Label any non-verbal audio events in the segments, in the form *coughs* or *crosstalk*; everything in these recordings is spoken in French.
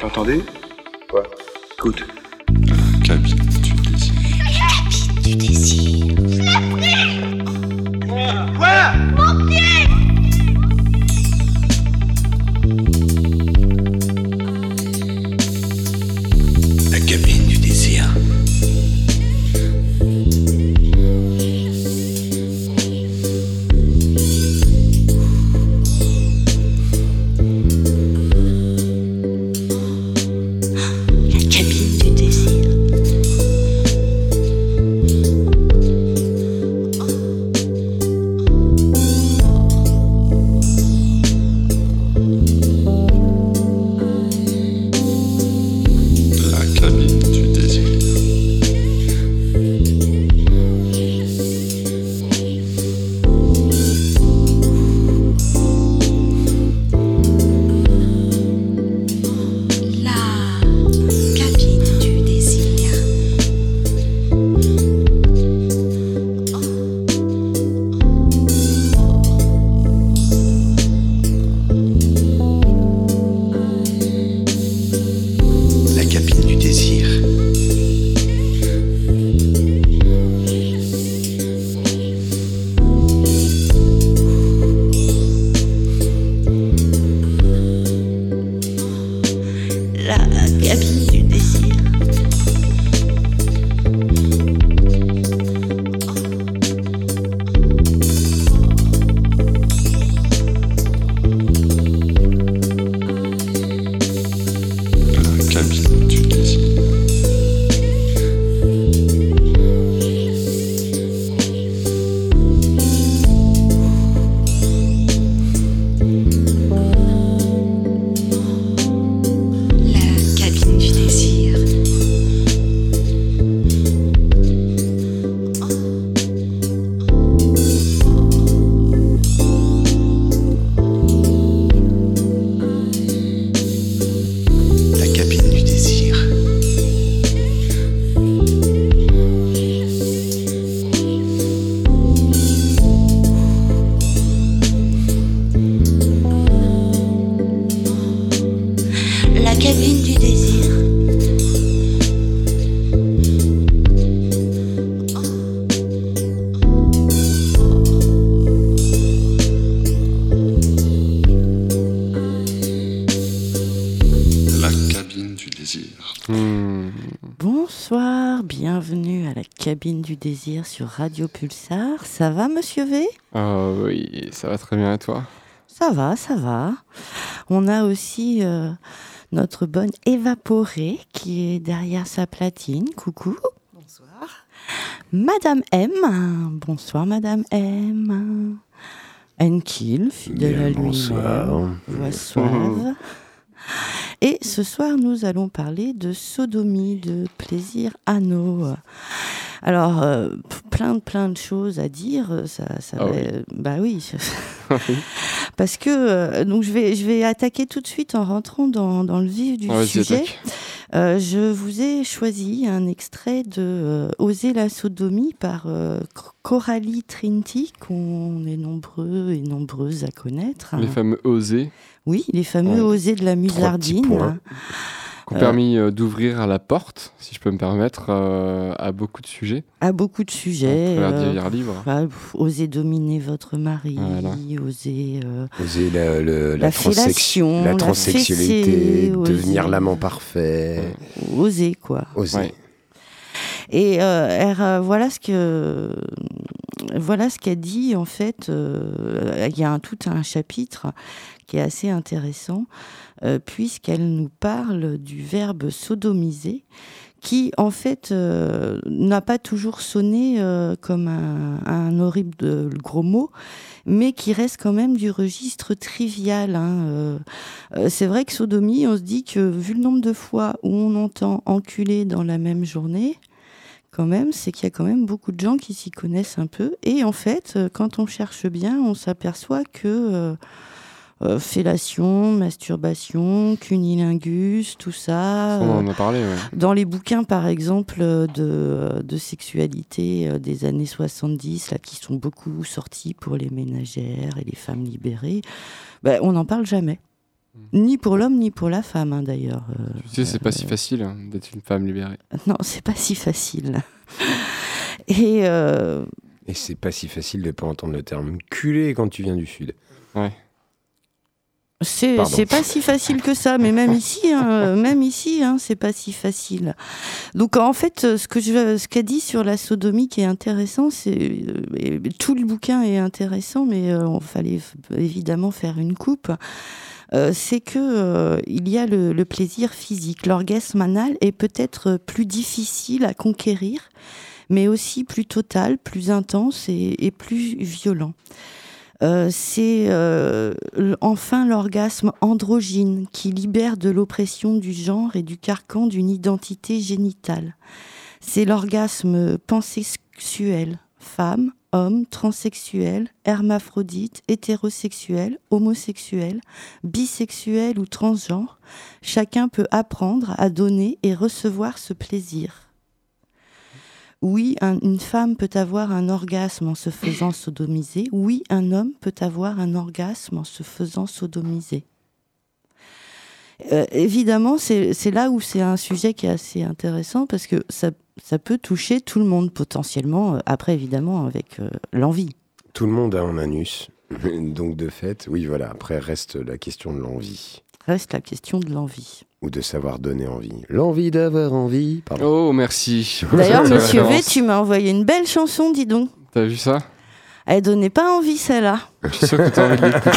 T'entendais Quoi Écoute. Cabine du désir. du désir. Quoi cabine du désir sur Radio Pulsar. Ça va, monsieur V? Ah oui, ça va très bien et toi? Ça va, ça va. On a aussi euh, notre bonne évaporée qui est derrière sa platine. Coucou. Bonsoir. Madame M. Bonsoir, Madame M. Enkil, fidèle à lui-même. Voix suave. *laughs* Et ce soir, nous allons parler de sodomie, de plaisir anneau. Alors, euh, plein de plein de choses à dire. euh, Ça, ça Ah va- oui. bah *laughs* oui. Parce que euh, donc je vais je vais attaquer tout de suite en rentrant dans, dans le vif du Ah, sujet. Euh, je vous ai choisi un extrait de Oser la sodomie par Coralie Trinity qu'on est nombreux et nombreuses à connaître. Les fameux osés Oui, les fameux. Osés de la musardine. Points. qui ont Euh. permis euh, d'ouvrir la porte, si je peux me permettre, euh, à beaucoup de sujets. à beaucoup de sujets. à travers euh, bah, oser dominer votre mari, Voilà. oser euh, Oser la, le- la, La transsexu- fellation, la la transsexualité, fessée, devenir l'amant parfait. oser quoi. Oser. Ouais. Et euh, euh, voilà ce que voilà ce qu'elle dit en fait. euh, Il y a tout un chapitre qui est assez intéressant euh, puisqu'elle nous parle du verbe sodomiser qui en fait euh, n'a pas toujours sonné euh, comme un, horrible gros mot, mais qui reste quand même du registre trivial. hein, euh. Euh, c'est vrai que sodomie, on se dit que vu le nombre de fois où on entend enculer dans la même journée, quand même, c'est qu'il y a quand même beaucoup de gens qui s'y connaissent un peu. Et en fait, euh, quand on cherche bien, on s'aperçoit que euh, euh, fellation, masturbation, cunilingus, tout ça. On en a parlé, ouais. dans les bouquins, par exemple, de, de sexualité des années 70, là, qui sont beaucoup sortis pour les ménagères et les femmes libérées, ben, on n'en parle jamais. Mm. Ni pour l'homme, ni pour la femme, hein, d'ailleurs. Euh, Tu sais, c'est pas si facile hein, d'être une femme libérée. non, c'est pas si facile. *laughs* Et euh, Et c'est pas si facile de pas entendre le terme culé quand tu viens du Sud. Pardon. c'est pas si facile que ça, mais même ici, hein, euh, même ici, hein, c'est pas si facile. Donc en fait, euh, ce que je, ce qu'a dit sur la sodomie qui est intéressant, c'est euh, tout le bouquin est intéressant, mais euh, on fallait évidemment faire une coupe. Euh, c'est que euh, il y a le, plaisir physique. L'orgasme anal est peut-être plus difficile à conquérir, mais aussi plus total, plus intense et, plus violent. Euh, c'est euh, enfin l'orgasme androgyne qui libère de l'oppression du genre et du carcan d'une identité génitale. C'est l'orgasme pansexuel, femme, homme, transsexuel, hermaphrodite, hétérosexuel, homosexuel, bisexuel ou transgenre. Chacun peut apprendre à donner et recevoir ce plaisir. Oui, un- une femme peut avoir un orgasme en se faisant sodomiser. Oui, un homme peut avoir un orgasme en se faisant sodomiser. Euh, évidemment, c'est là où c'est un sujet qui est assez intéressant parce que ça, ça peut toucher tout le monde potentiellement. euh, Après, évidemment, avec euh, l'envie. Tout le monde a un anus. *laughs* Donc de fait, oui voilà, après reste la question de l'envie. Reste la question de l'envie. Ou de savoir donner envie. L'envie d'avoir envie. Pardon. Oh, merci. *laughs* D'ailleurs, *laughs* Monsieur V, tu m'as envoyé une belle chanson, dis donc. T'as vu ça? Elle donnait pas envie celle-là. Je suis sûr que t'as envie de l'écouter.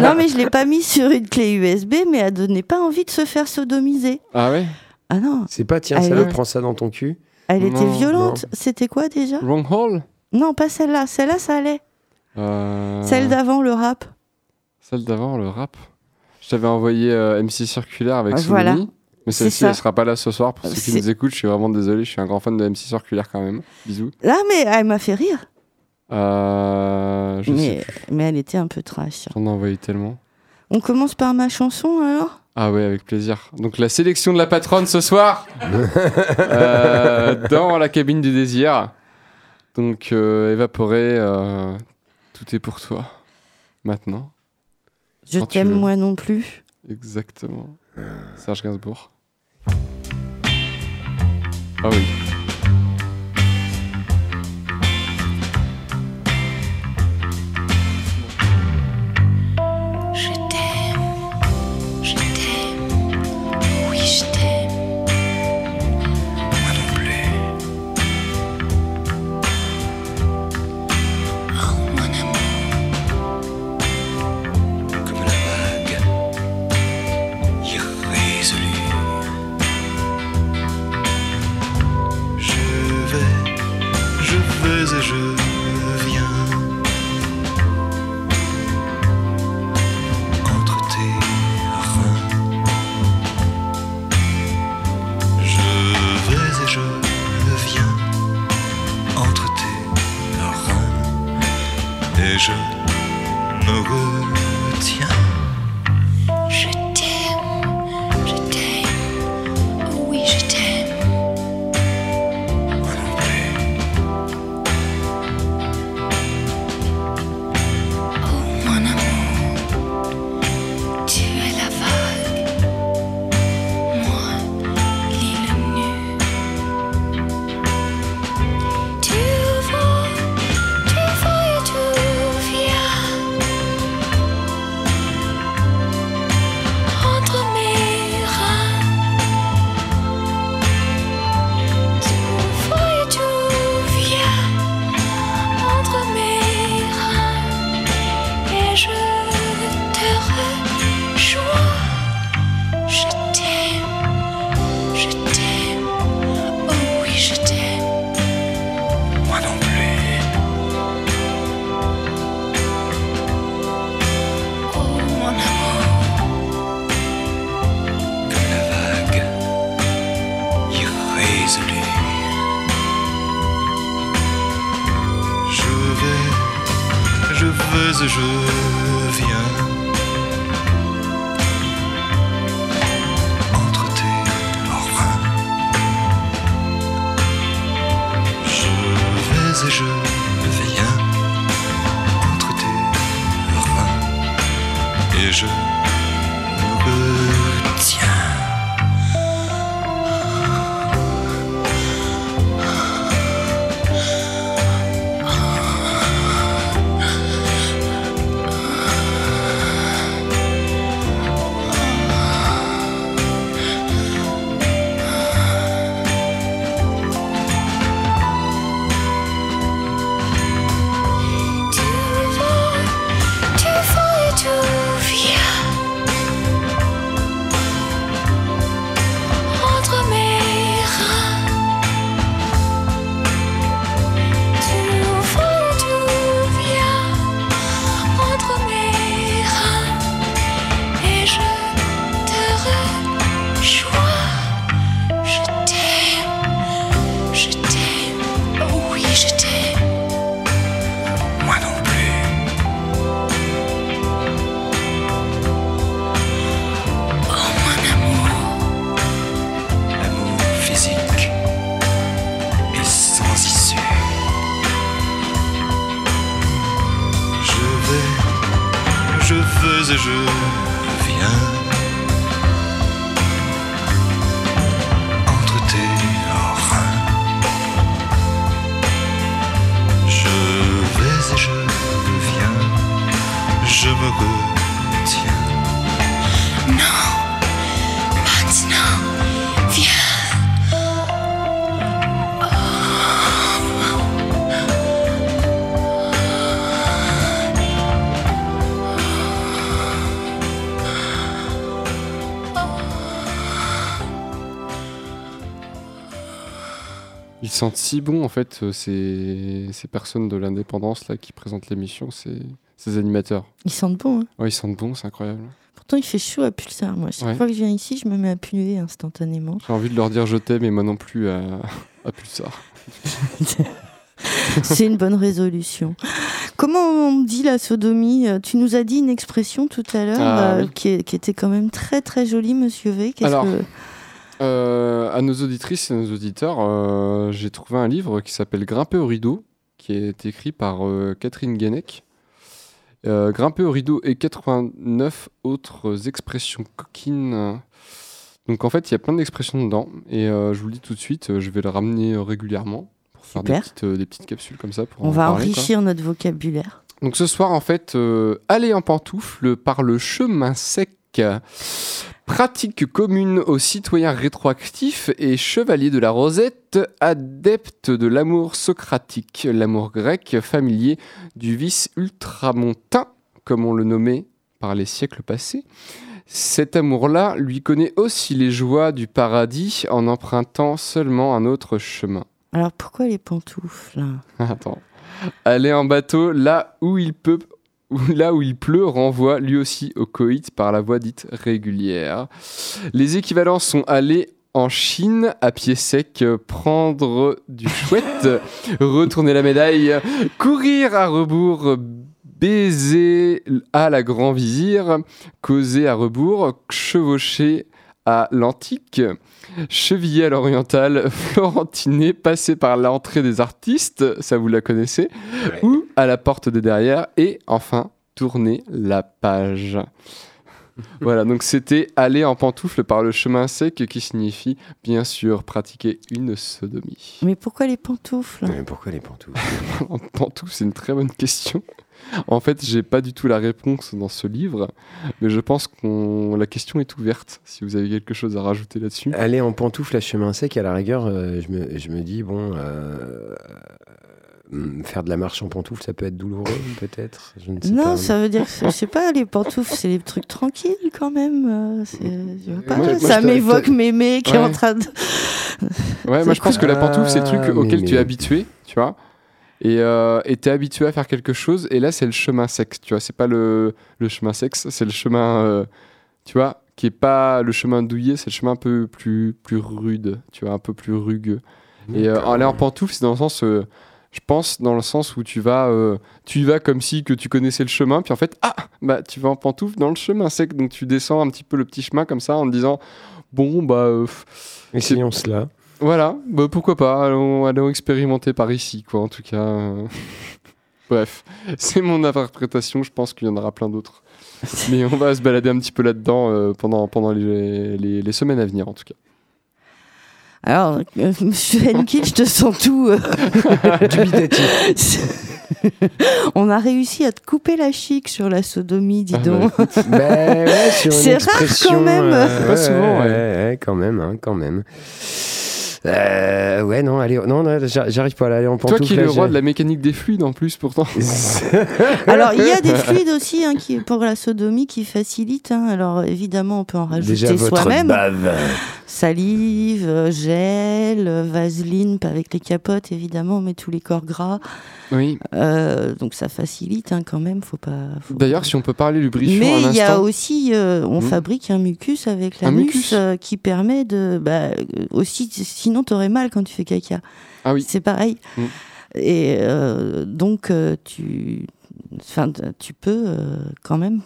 non, mais je l'ai pas mis sur une clé USB, mais elle donnait pas envie de se faire sodomiser. Ah ouais? Ah non, C'est pas tiens, Ah, ça ouais. prends ça dans ton cul. elle était Non, violente. C'était quoi déjà? Wrong hole Non, pas celle-là. Celle-là, ça allait. Euh, Celle d'avant, le rap. Celle d'avant, le rap. Je t'avais envoyé euh, MC Circulaire avec Ah, Soumi. voilà. Mais C'est celle-ci, ça. elle sera pas là ce soir. Pour ceux qui C'est- nous écoutent, je suis vraiment désolé. Je suis un grand fan de MC Circulaire quand même. Bisous. Là, mais elle m'a fait rire. Euh, je sais Mais, mais elle était un peu trash. J'en ai envoyé tellement. On commence par ma chanson alors? Ah ouais, avec plaisir. Donc la sélection de la patronne ce soir *laughs* euh, dans la cabine du désir. Donc euh, évaporé, euh, tout est pour toi. Maintenant, Je t'aime moi non plus. exactement. Serge Gainsbourg. Ah oui. Je viens. Sentent si bon en fait euh, ces, ces personnes de l'indépendance là qui présentent l'émission, ces, ces animateurs. Ils sentent bon. hein. Ouais, ils sentent bon, c'est incroyable. Pourtant, il fait chaud à Pulsar. Moi, chaque Ouais. fois que je viens ici, je me mets à puer instantanément. J'ai envie de leur dire je t'aime et moi non plus à, à Pulsar. *laughs* C'est une bonne résolution. Comment on dit la sodomie? Tu nous as dit une expression tout à l'heure Ah, euh, oui. qui, était quand même très très jolie, Monsieur V. Qu'est-ce que- Euh, à nos auditrices et nos auditeurs, euh, j'ai trouvé un livre qui s'appelle Grimper au rideau, qui est écrit par euh, Catherine Guenec. Euh, Grimper au rideau et 89 autres expressions coquines. Donc en fait, il y a plein d'expressions dedans. Et je vous le dis tout de suite, je vais le ramener régulièrement pour faire des petites, des petites capsules comme ça. Pour on en va parler, quoi. enrichir notre vocabulaire. Donc ce soir, en fait, aller en pantoufle par le chemin sec. Pratique commune aux citoyens rétroactifs et chevaliers de la Rosette, adeptes de l'amour socratique, l'amour grec familier du vice ultramontain, comme on le nommait par les siècles passés. Cet amour-là lui connaît aussi les joies du paradis en empruntant seulement un autre chemin. Alors pourquoi les pantoufles *laughs* Attends. Aller en bateau là où il peut là où il pleut renvoie lui aussi au coït par la voie dite régulière. Les équivalents sont aller en Chine à pied sec, prendre du chouette, *laughs* retourner la médaille, courir à rebours, baiser à la grand vizir, causer à rebours, chevaucher à l'antique, cheviller à l'oriental, *laughs* florentiner, passer par l'entrée des artistes, ça vous la connaissez, ou à la porte de derrière, et enfin tourner la page. *laughs* voilà, donc c'était aller en pantoufle par le chemin sec qui signifie bien sûr pratiquer une sodomie. Mais pourquoi les pantoufles? Mais pourquoi les pantoufles? *laughs* En pantoufle, c'est une très bonne question. En fait, j'ai pas du tout la réponse dans ce livre, mais je pense que la question est ouverte. Si vous avez quelque chose à rajouter là-dessus. Aller en pantoufle à chemin sec, à la rigueur, euh, je, me, je me dis, bon, euh, euh, faire de la marche en pantoufle, ça peut être douloureux, *laughs* peut-être Je ne sais Non, pas. ça veut dire, que- je sais pas, les pantoufles, c'est les trucs tranquilles quand même. euh, c'est- je sais pas, Moi, moi, ça m'évoque mémé qui est Ouais. en train de. Ouais, moi je pense que la pantoufle, c'est le truc auquel tu es habitué, tu vois. Et euh, t'es habitué à faire quelque chose, et là c'est le chemin sexe, tu vois. C'est pas le, le chemin sexe, c'est le chemin, euh, tu vois, qui est pas le chemin douillet, c'est le chemin un peu plus, plus rude, tu vois, un peu plus rugueux. Et euh, aller en pantoufle, c'est dans le sens, euh, je pense, dans le sens où tu vas, tu y vas comme si que tu connaissais le chemin, puis en fait, ah, bah tu vas en pantoufle dans le chemin sec, donc tu descends un petit peu le petit chemin comme ça en te disant, bon bah. Essayons cela. Voilà, bah, pourquoi pas, allons, allons expérimenter par ici, quoi, en tout cas. euh. *laughs* Bref, c'est mon interprétation. Je pense qu'il y en aura plein d'autres. *laughs* Mais on va se balader un petit peu là-dedans euh, pendant, pendant les, les- les semaines à venir, en tout cas. Alors, euh, monsieur Henkel, je te sens tout. euh, *laughs* On a réussi à te couper la chic sur la sodomie, dis Ah, donc. bah, écoute, Ben ouais, C'est rare quand même. euh, Pas souvent, ouais. ouais, quand même, hein, quand même. Euh, ouais, non, allez, non, non, j'a- j'arrive pas à aller en Toi pantoufle. qui es le roi de la mécanique des fluides en plus, pourtant. *laughs* *laughs* Alors, il y a des fluides aussi hein, qui, pour la sodomie qui facilitent. hein. Alors, évidemment, on peut en rajouter Déjà votre soi-même. Salive, euh, gel, vaseline, pas avec les capotes, évidemment, met tous les corps gras. Oui. Euh, donc, ça facilite hein, quand même. Faut pas. faut- D'ailleurs, si on peut parler lubrifiant Mais il y a aussi, euh, on Hmm. fabrique un mucus avec l'anus mucus euh, qui permet de. Bah, aussi, sinon, t'aurais mal quand tu fais caca. Ah oui. C'est pareil. Hmm. Et donc, tu, enfin, tu peux quand même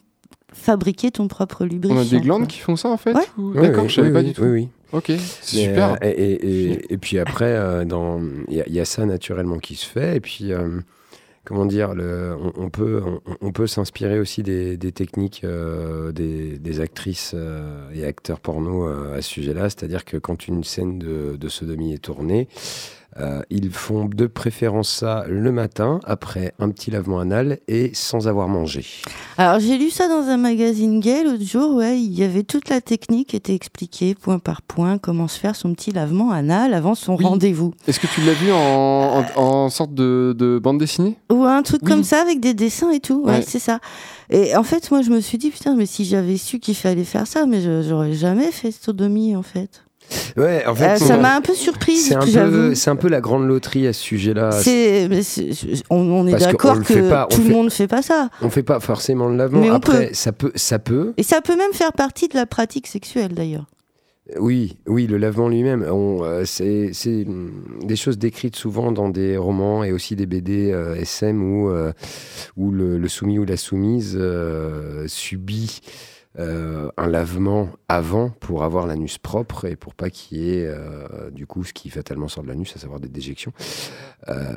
fabriquer ton propre On lubrifiant. a des glandes quoi. qui font ça en fait Ouais. ou- Oui, D'accord, oui, je savais oui, pas oui, du tout. Oui, oui. Ok, c'est super. euh, et, et- et- et puis après, euh, dans- il y, a- il y a ça naturellement qui se fait. Et puis, euh, comment dire, le, on, on peut, on, on peut s'inspirer aussi des, des techniques euh, des, des actrices euh, et acteurs porno euh, à ce sujet-là. C'est-à-dire que quand une scène de, de sodomie est tournée, euh, ils font de préférence ça le matin, après un petit lavement anal et sans avoir mangé. Alors, j'ai lu ça dans un magazine gay l'autre jour. Ouais, il y avait toute la technique qui était expliquée point par point, comment se faire son petit lavement anal avant son Oui. rendez-vous. Est-ce que tu l'as vu en, en, en sorte de, de bande dessinée? Ou un truc Oui. comme ça avec des dessins et tout. Ouais, Ouais. c'est ça. Et en fait, moi, je me suis dit, putain, mais si j'avais su qu'il fallait faire ça, mais je- j'aurais jamais fait sodomie, en fait. Ouais, en fait, Euh, ça m'a un peu surprise, c'est un, un peu la grande loterie à ce sujet-là. On, on est d'accord que, pas, tout le fait- monde ne fait pas ça. On fait pas forcément le lavement. Mais on Après, peut. ça peut, ça peut. Et ça peut même faire partie de la pratique sexuelle, d'ailleurs. Oui, oui, le lavement lui-même, euh, c'est hum, des choses décrites souvent dans des romans et aussi des BD euh, SM où, euh, où le, le soumis ou la soumise euh, subit euh, un lavement avant pour avoir l'anus propre et pour pas qu'il y ait euh, du coup ce qui fatalement sort de l'anus, à savoir des déjections. Euh,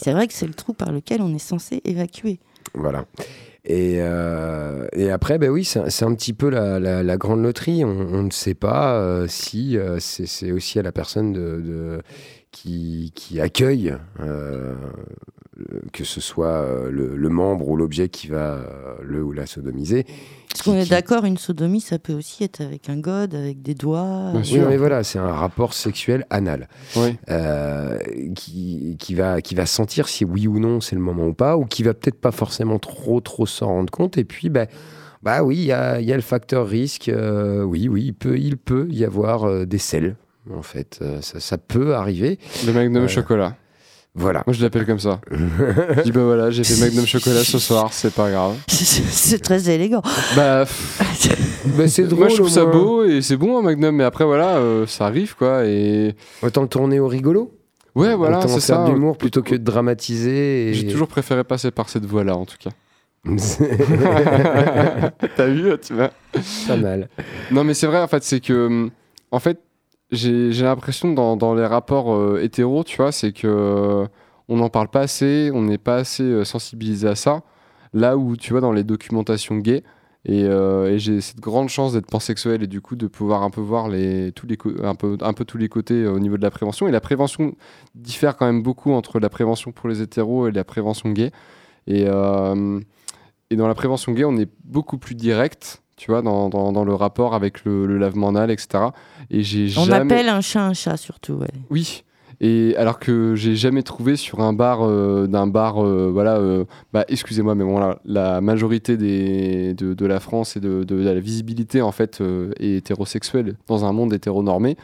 C'est vrai que c'est le trou par lequel on est censé évacuer. Voilà. Et, euh, et après, ben oui, c'est un petit peu la, la- la grande loterie. On, on ne sait pas euh, si euh, c'est aussi à la personne de, de- qui, qui accueille, que ce soit euh, le, le membre ou l'objet qui va euh, le ou la sodomiser. Parce qu'on est qui- d'accord, une sodomie, ça peut aussi être avec un gode, avec des doigts. Bien Oui, sûr. mais voilà, c'est un rapport sexuel anal Oui. euh, qui, qui, va, qui va sentir si oui ou non c'est le moment ou pas, ou qui va peut-être pas forcément trop trop s'en rendre compte. Et puis, bah, bah oui, il y a, il y a le facteur risque. euh, oui, oui, il peut, il peut y avoir euh, des selles. En fait, Euh, ça, ça peut arriver. Le Magnum Ouais. chocolat. Voilà. Moi, je l'appelle comme ça. je dis, bah voilà, j'ai fait Magnum chocolat ce soir, c'est pas grave. *laughs* c'est très élégant. Bah, *laughs* Bah, c'est drôle. moi, je trouve au ça moins. beau et c'est bon, un Magnum, mais après, voilà, euh, ça arrive, quoi. Et Autant le tourner au rigolo. ouais, voilà, c'est faire ça. de l'humour plutôt que de dramatiser. et- J'ai toujours préféré passer par cette voie-là, en tout cas. *laughs* T'as vu, tu vois pas mal. Non, mais c'est vrai, en fait, c'est que, hum, en fait, j'ai l'impression dans, dans les rapports euh, hétéros, tu vois, c'est que euh, on n'en parle pas assez, on n'est pas assez euh, sensibilisé à ça. Là où, tu vois, dans les documentations gays, et, j'ai cette grande chance d'être pansexuel et du coup de pouvoir un peu voir les, tous les un, peu, un peu tous les côtés au niveau de la prévention. Et la prévention diffère quand même beaucoup entre la prévention pour les hétéros et la prévention gay. Et, et dans la prévention gay, on est beaucoup plus direct, tu vois, dans, dans, dans le rapport avec le, le lavement anal, etc. Et j'ai On jamais... appelle un chat un chat, surtout. Ouais. Oui. Et alors que j'ai jamais trouvé sur un bar euh, d'un bar euh, voilà euh, bah excusez-moi mais bon la majorité des de, de la France et de, de, de la visibilité en fait est hétérosexuelle dans un monde hétéronormé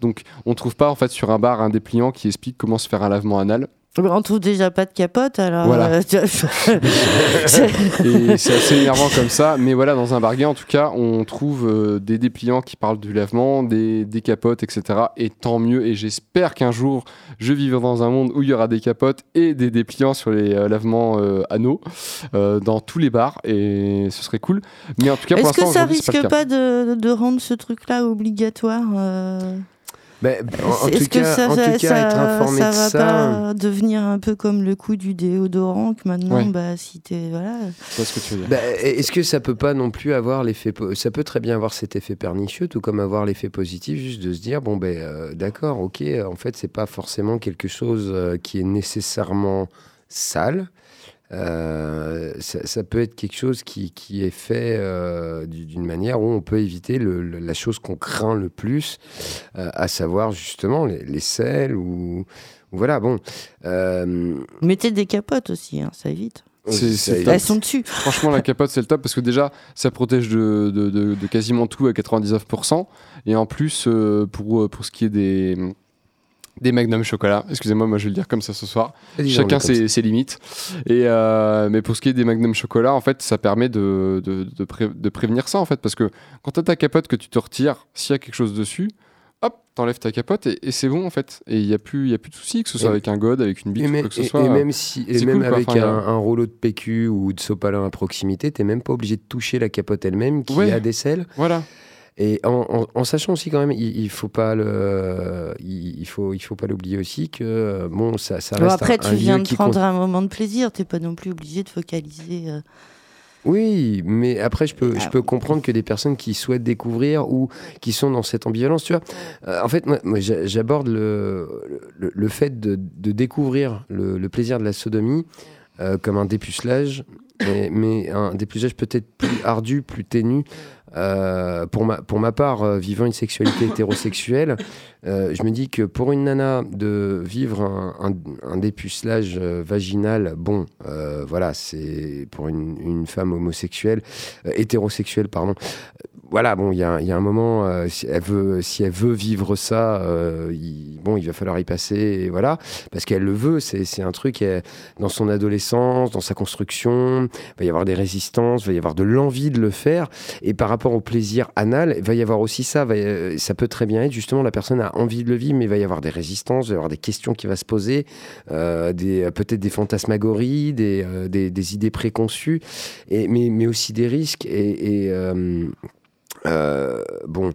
donc on trouve pas en fait sur un bar un dépliant qui explique comment se faire un lavement anal On trouve déjà pas de capote, alors. Voilà. euh, c'est- *laughs* et c'est assez énervant comme ça mais voilà dans un bar gay en tout cas on trouve euh, des dépliants qui parlent du lavement des, des capotes etc et tant mieux et j'espère qu'un jour je vivrai dans un monde où il y aura des capotes et des dépliants sur les euh, lavements euh, anneaux dans tous les bars et ce serait cool mais en tout cas Est-ce que ça risque pas de rendre ce truc-là obligatoire en, Est-ce tout que cas, ça, en ça, tout cas, ça- être informé ça de va ça. pas devenir un peu comme le coup du déodorant que maintenant, Ouais. bah, si t'es voilà. Je vois ce que tu veux dire. Bah, Est-ce que ça peut pas non plus avoir l'effet po- ça peut très bien avoir cet effet pernicieux tout comme avoir l'effet positif juste de se dire bon ben euh, d'accord ok en fait c'est pas forcément quelque chose euh, qui est nécessairement sale Euh, ça, ça peut être quelque chose qui, qui est fait euh, du- d'une manière où on peut éviter le- le- la chose qu'on craint le plus, euh, à savoir justement les, les sels ou, ou voilà bon. Euh, Mettez des capotes aussi, hein, ça évite. Top. Elles sont dessus. Franchement, la capote, c'est le top parce que déjà, ça protège de, de- de- de quasiment tout à 99%. Et en plus, euh, pour, pour ce qui est des, des Magnum chocolat, excusez-moi, moi je vais le dire comme ça ce soir. Chacun ses, ses limites. Et, euh, mais pour ce qui est des Magnum chocolat, en fait, ça permet de, de, de pré- de prévenir ça en fait. Parce que quand tu as ta capote que tu te retires, s'il y a quelque chose dessus, hop, t'enlèves ta capote et, et c'est bon en fait. Et il n'y a, plus- il y a plus de souci, que ce soit Et- avec un god, avec une bite ou quoi que ce et- soit. et même, si, et même cool, avec Enfin, un rouleau de PQ ou de sopalin à proximité, t'es même pas obligé de toucher la capote elle-même qui Ouais. a des selles. Voilà. Et en, en- en sachant aussi quand même, il, il faut pas le, il, il faut, il faut pas l'oublier aussi que euh, bon, ça, ça Bon, reste après, un, un tu viens de prendre compte. un moment de plaisir, t'es pas non plus obligé de focaliser. euh, Oui, mais après, je peux, je Ah. peux comprendre que des personnes qui souhaitent découvrir ou qui sont dans cette ambivalence, tu vois. Euh, en fait, moi, moi, j'a- j'aborde le, le, le fait de, de découvrir le, le plaisir de la sodomie euh, comme un dépucelage, mais, mais un dépucelage peut-être plus ardu, plus ténu. Euh, pour, ma, pour ma part, euh, vivant une sexualité *coughs* hétérosexuelle, euh, je me dis que pour une nana de vivre un, un- un dépucelage vaginal, bon, voilà, c'est pour une, une femme homosexuelle, hétérosexuelle, pardon. Voilà, bon, il y a, y a un moment, si, elle veut, si elle veut vivre ça, il, bon, il va falloir y passer, et voilà, parce qu'elle le veut, c'est un truc, dans son adolescence, dans sa construction, il va y avoir des résistances, il va y avoir de l'envie de le faire, et par rapport au plaisir anal, il va y avoir aussi ça, euh, ça peut très bien être, justement, la personne a envie de le vivre, mais il va y avoir des résistances, il va y avoir des questions qui vont se poser, euh, euh, peut-être des fantasmagories, des, idées préconçues, mais, aussi des risques, euh, bon,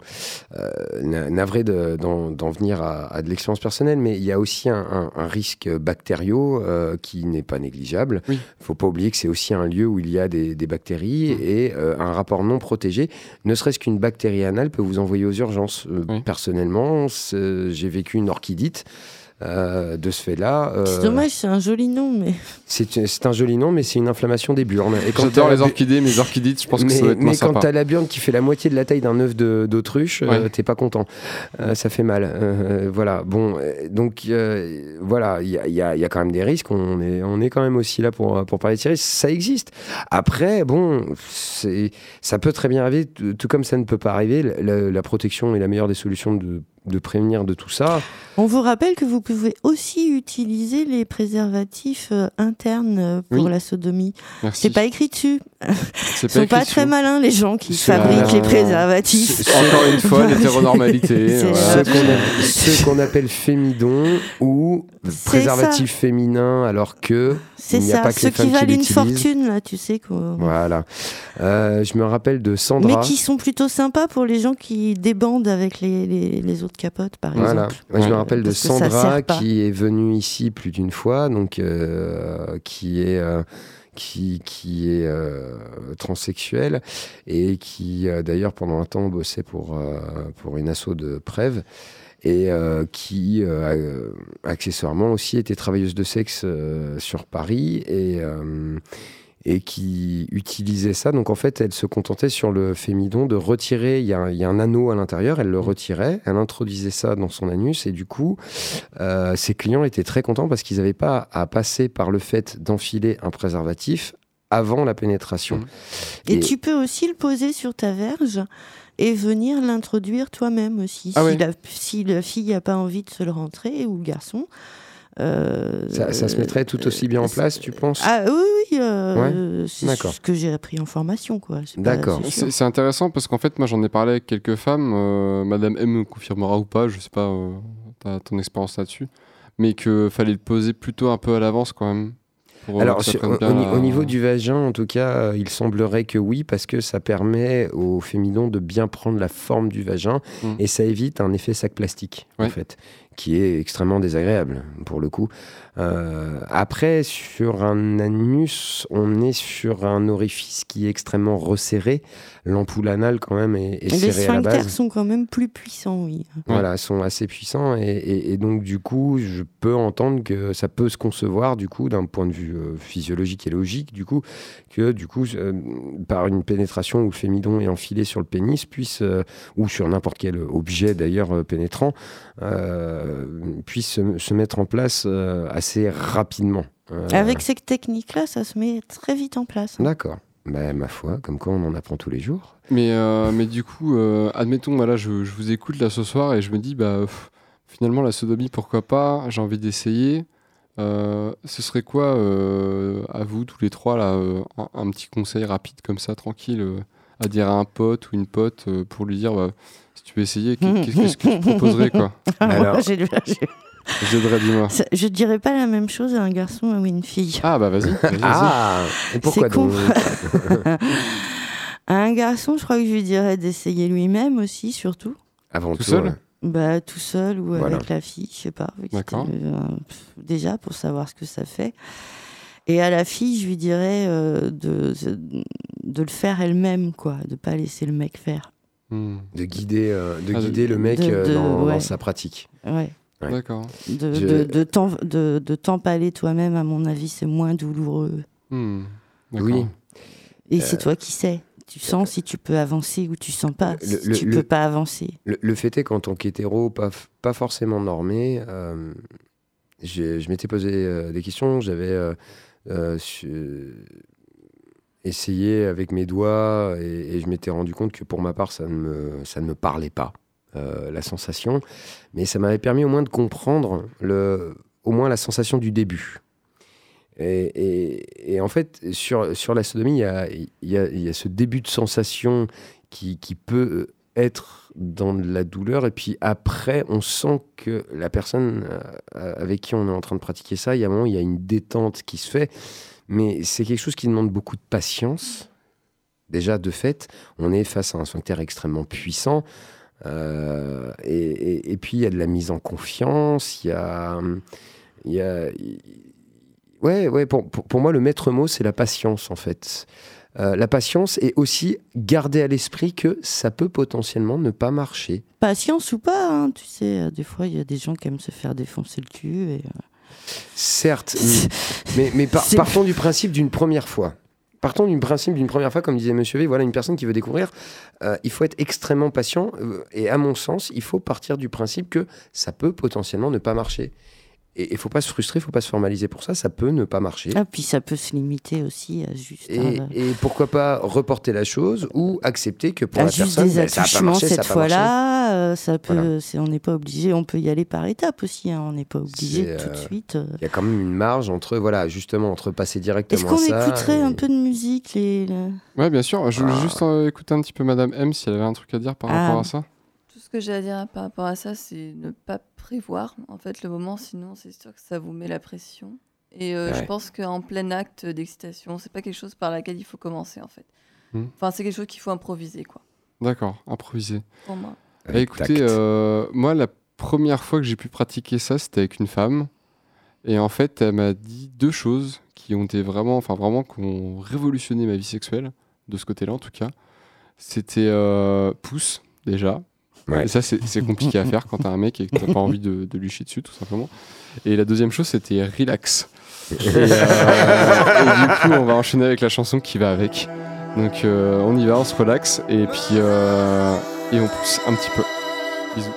euh, na- navré de- d'en venir à, à de l'expérience personnelle, mais il y a aussi un, un- un risque bactériaux euh, qui n'est pas négligeable. Il Oui. faut pas oublier que c'est aussi un lieu où il y a des, des bactéries et euh, un rapport non protégé. Ne serait-ce qu'une bactérie anale peut vous envoyer aux urgences. Euh, Oui. Personnellement, j'ai vécu une orchidite. Euh, de ce fait-là, euh, C'est dommage, c'est un joli nom, mais c'est c'est un joli nom, mais c'est une inflammation des burnes. Et quand J'adore les orchidées, mes orchidites, je pense que mais, ça doit être mais quand sympa. t'as la burne qui fait la moitié de la taille d'un œuf de- d'autruche, euh, t'es pas content. Euh, ça fait mal. Euh, voilà. Bon, donc euh, voilà, il y a, il y a- il y a quand même des risques. On est, on est quand même aussi là pour, pour parler de ces risques. Ça existe. Après, bon, c'est, ça peut très bien arriver, tout tout comme ça ne peut pas arriver. La, la- la protection est la meilleure des solutions de, de prévenir de tout ça. on vous rappelle que vous pouvez aussi utiliser les préservatifs euh, internes euh, pour Oui. la sodomie. Merci. C'est pas écrit dessus. Ils sont pas très malins les gens qui fabriquent les préservatifs. Encore une fois, *laughs* l'hétéronormalité. *laughs* Euh, Ceux *laughs* euh, qu'on appelle fémidons ou C'est préservatifs féminins, alors que C'est il n'y a ça, pas que ceux les femmes qui valent une fortune là, tu sais quoi. Voilà. Euh, je me rappelle de Sandra. Mais qui sont plutôt sympas pour les gens qui débandent avec les, autres capotes, par exemple. Je me rappelle de Sandra qui est venue ici plus d'une fois, donc euh, qui est euh, qui, est euh, transsexuelle et qui euh, d'ailleurs pendant un temps bossait pour euh, pour une asso de Prève et qui accessoirement aussi était travailleuse de sexe sur Paris et et qui utilisait ça. Donc en fait, elle se contentait sur le fémidon de retirer, il y a, un- il y a un anneau à l'intérieur, elle le retirait, elle introduisait ça dans son anus et du coup, euh, ses clients étaient très contents parce qu'ils n'avaient pas à passer par le fait d'enfiler un préservatif avant la pénétration. Mhm. Et, tu peux aussi le poser sur ta verge et venir l'introduire toi-même aussi. Ah si, ouais. la, si la fille n'a pas envie de se le rentrer ou le garçon. Euh, Ça, ça se mettrait tout aussi bien en euh, place, tu penses? Ah oui, oui, euh, c'est ce que j'ai appris en formation. quoi. D'accord. c'est intéressant parce qu'en fait, moi j'en ai parlé avec quelques femmes. euh, Madame M me confirmera ou pas, je sais pas euh, t'as ton expérience là-dessus, mais que fallait le poser plutôt un peu à l'avance quand même Alors, sur- au, niveau du vagin, en tout cas, euh, il semblerait que oui, parce que ça permet au fémidon de bien prendre la forme du vagin Mm. et ça évite un effet sac plastique, en fait, qui est extrêmement désagréable pour le coup. Euh, après, sur un anus, on est sur un orifice qui est extrêmement resserré. L'ampoule anale, quand même, est, est Les serrée à la sphincters base. sont quand même plus puissants, oui. Voilà, sont assez puissants et, et- et donc du coup, je peux entendre que ça peut se concevoir du coup d'un point de vue euh, physiologique et logique, du coup, que du coup, euh, par une pénétration où le fémidon est enfilé sur le pénis, puisse ou sur n'importe quel objet d'ailleurs pénétrant, puisse se, se mettre en place euh, assez rapidement. Euh, Avec cette technique-là, ça se met très vite en place. hein. D'accord. Bah, ma foi, comme quoi on en apprend tous les jours. Mais, euh, mais du coup, euh, admettons, voilà, je, je vous écoute là ce soir et je me dis, bah, pff, finalement, la sodomie, pourquoi pas? J'ai envie d'essayer. Euh, ce serait quoi, euh, à vous, tous les trois, là, euh, un, un petit conseil rapide comme ça, tranquille, euh, à dire à un pote ou une pote euh, pour lui dire, bah, tu veux essayer, qu'est- qu'est- qu'est-ce que tu *laughs* proposerais, quoi Alors- dis-moi. *laughs* ça- je dirais pas la même chose à un garçon ou à une fille. Ah, bah, vas-y. vas-y. Ah Et pourquoi C'est con. donc À *laughs* un garçon, je crois que je lui dirais d'essayer lui-même aussi, surtout. Avant Tout tout, seul ouais. Bah, tout seul ou Voilà. avec la fille, je sais pas. D'accord. euh, pff, déjà, pour savoir ce que ça fait. Et à la fille, je lui dirais euh, de, de le faire elle-même, quoi. De pas laisser le mec faire. De guider, euh, de Ah, de- guider le mec de- euh, de- dans, sa pratique. Ouais. Ouais. D'accord. De, Je- de, de t'en- de, de t'empaler toi-même, à mon avis, c'est moins douloureux. Hmm. Oui. Et c'est toi qui sais. Tu sens si tu peux avancer ou tu sens pas. Le- si le- tu le- peux pas avancer. Le, le fait est qu'en tant qu'hétéro, pas, pas forcément normé, euh, je m'étais posé euh, des questions. J'avais euh, euh, su- essayé avec mes doigts et, je m'étais rendu compte que pour ma part, ça ne me, ça ne me parlait pas, euh, la sensation. Mais ça m'avait permis au moins de comprendre le, au moins la sensation du début. Et, en fait, sur, sur la sodomie, il y y y a ce début de sensation qui, qui peut être dans de la douleur. Et puis après, on sent que la personne euh, avec qui on est en train de pratiquer ça, il y a un moment, il y a une détente qui se fait. Mais c'est quelque chose qui demande beaucoup de patience. Déjà, de fait, on est face à un sphincter extrêmement puissant. Euh, et, puis, il y a de la mise en confiance. Il y a. Y a ouais, ouais, pour, pour, moi, le maître mot, c'est la patience, en fait. Euh, la patience et aussi garder à l'esprit que ça peut potentiellement ne pas marcher. Patience ou pas, hein, tu sais, euh, des fois, il y a des gens qui aiment se faire défoncer le cul. Et, Certes, mais, mais par- C'est- partons du principe d'une première fois. Partons du principe d'une première fois, comme disait Monsieur V, voilà une personne qui veut découvrir, euh, il faut être extrêmement patient euh, et à mon sens, il faut partir du principe que ça peut potentiellement ne pas marcher. Et il faut pas se frustrer, il faut pas se formaliser pour ça, ça peut ne pas marcher. Ah, puis ça peut se limiter aussi à juste, Et, un- et pourquoi pas reporter la chose ou accepter que pour à la juste personne, des ça n'a pas attouchements marché, ça cette fois-là. euh, ça peut, Voilà. c'est- on n'est pas obligé, on peut y aller par étapes aussi. hein, on n'est pas obligé C'est, tout de euh, suite. euh. Il y a quand même une marge entre, voilà, justement, entre passer directement Est-ce qu'on écouterait et- un peu de musique les, les- Ouais, bien sûr. Je voulais Ah. juste euh, écouter un petit peu Madame M si elle avait un truc à dire par Ah. rapport à ça. Que j'ai à dire par rapport à ça, c'est ne pas prévoir en fait le moment, sinon c'est sûr que ça vous met la pression. Et euh, je pense qu'en plein acte d'excitation, c'est pas quelque chose par laquelle il faut commencer en fait. Hmm. Enfin, c'est quelque chose qu'il faut improviser quoi, D'accord, improvisé. pour moi. Bah, écoutez, euh, moi, la première fois que j'ai pu pratiquer ça, c'était avec une femme. Et en fait, elle m'a dit deux choses qui ont été vraiment, enfin vraiment, qui ont révolutionné ma vie sexuelle, de ce côté-là en tout cas. C'était euh, pouce, déjà. Ouais. Et ça, c'est compliqué à faire quand t'as un mec et que t'as pas envie de, de lui chier dessus, tout simplement. Et la deuxième chose, c'était relax. Et, euh, et du coup, on va enchaîner avec la chanson qui va avec. Donc, euh, on y va, on se relaxe et puis euh, et on pousse un petit peu. Bisous.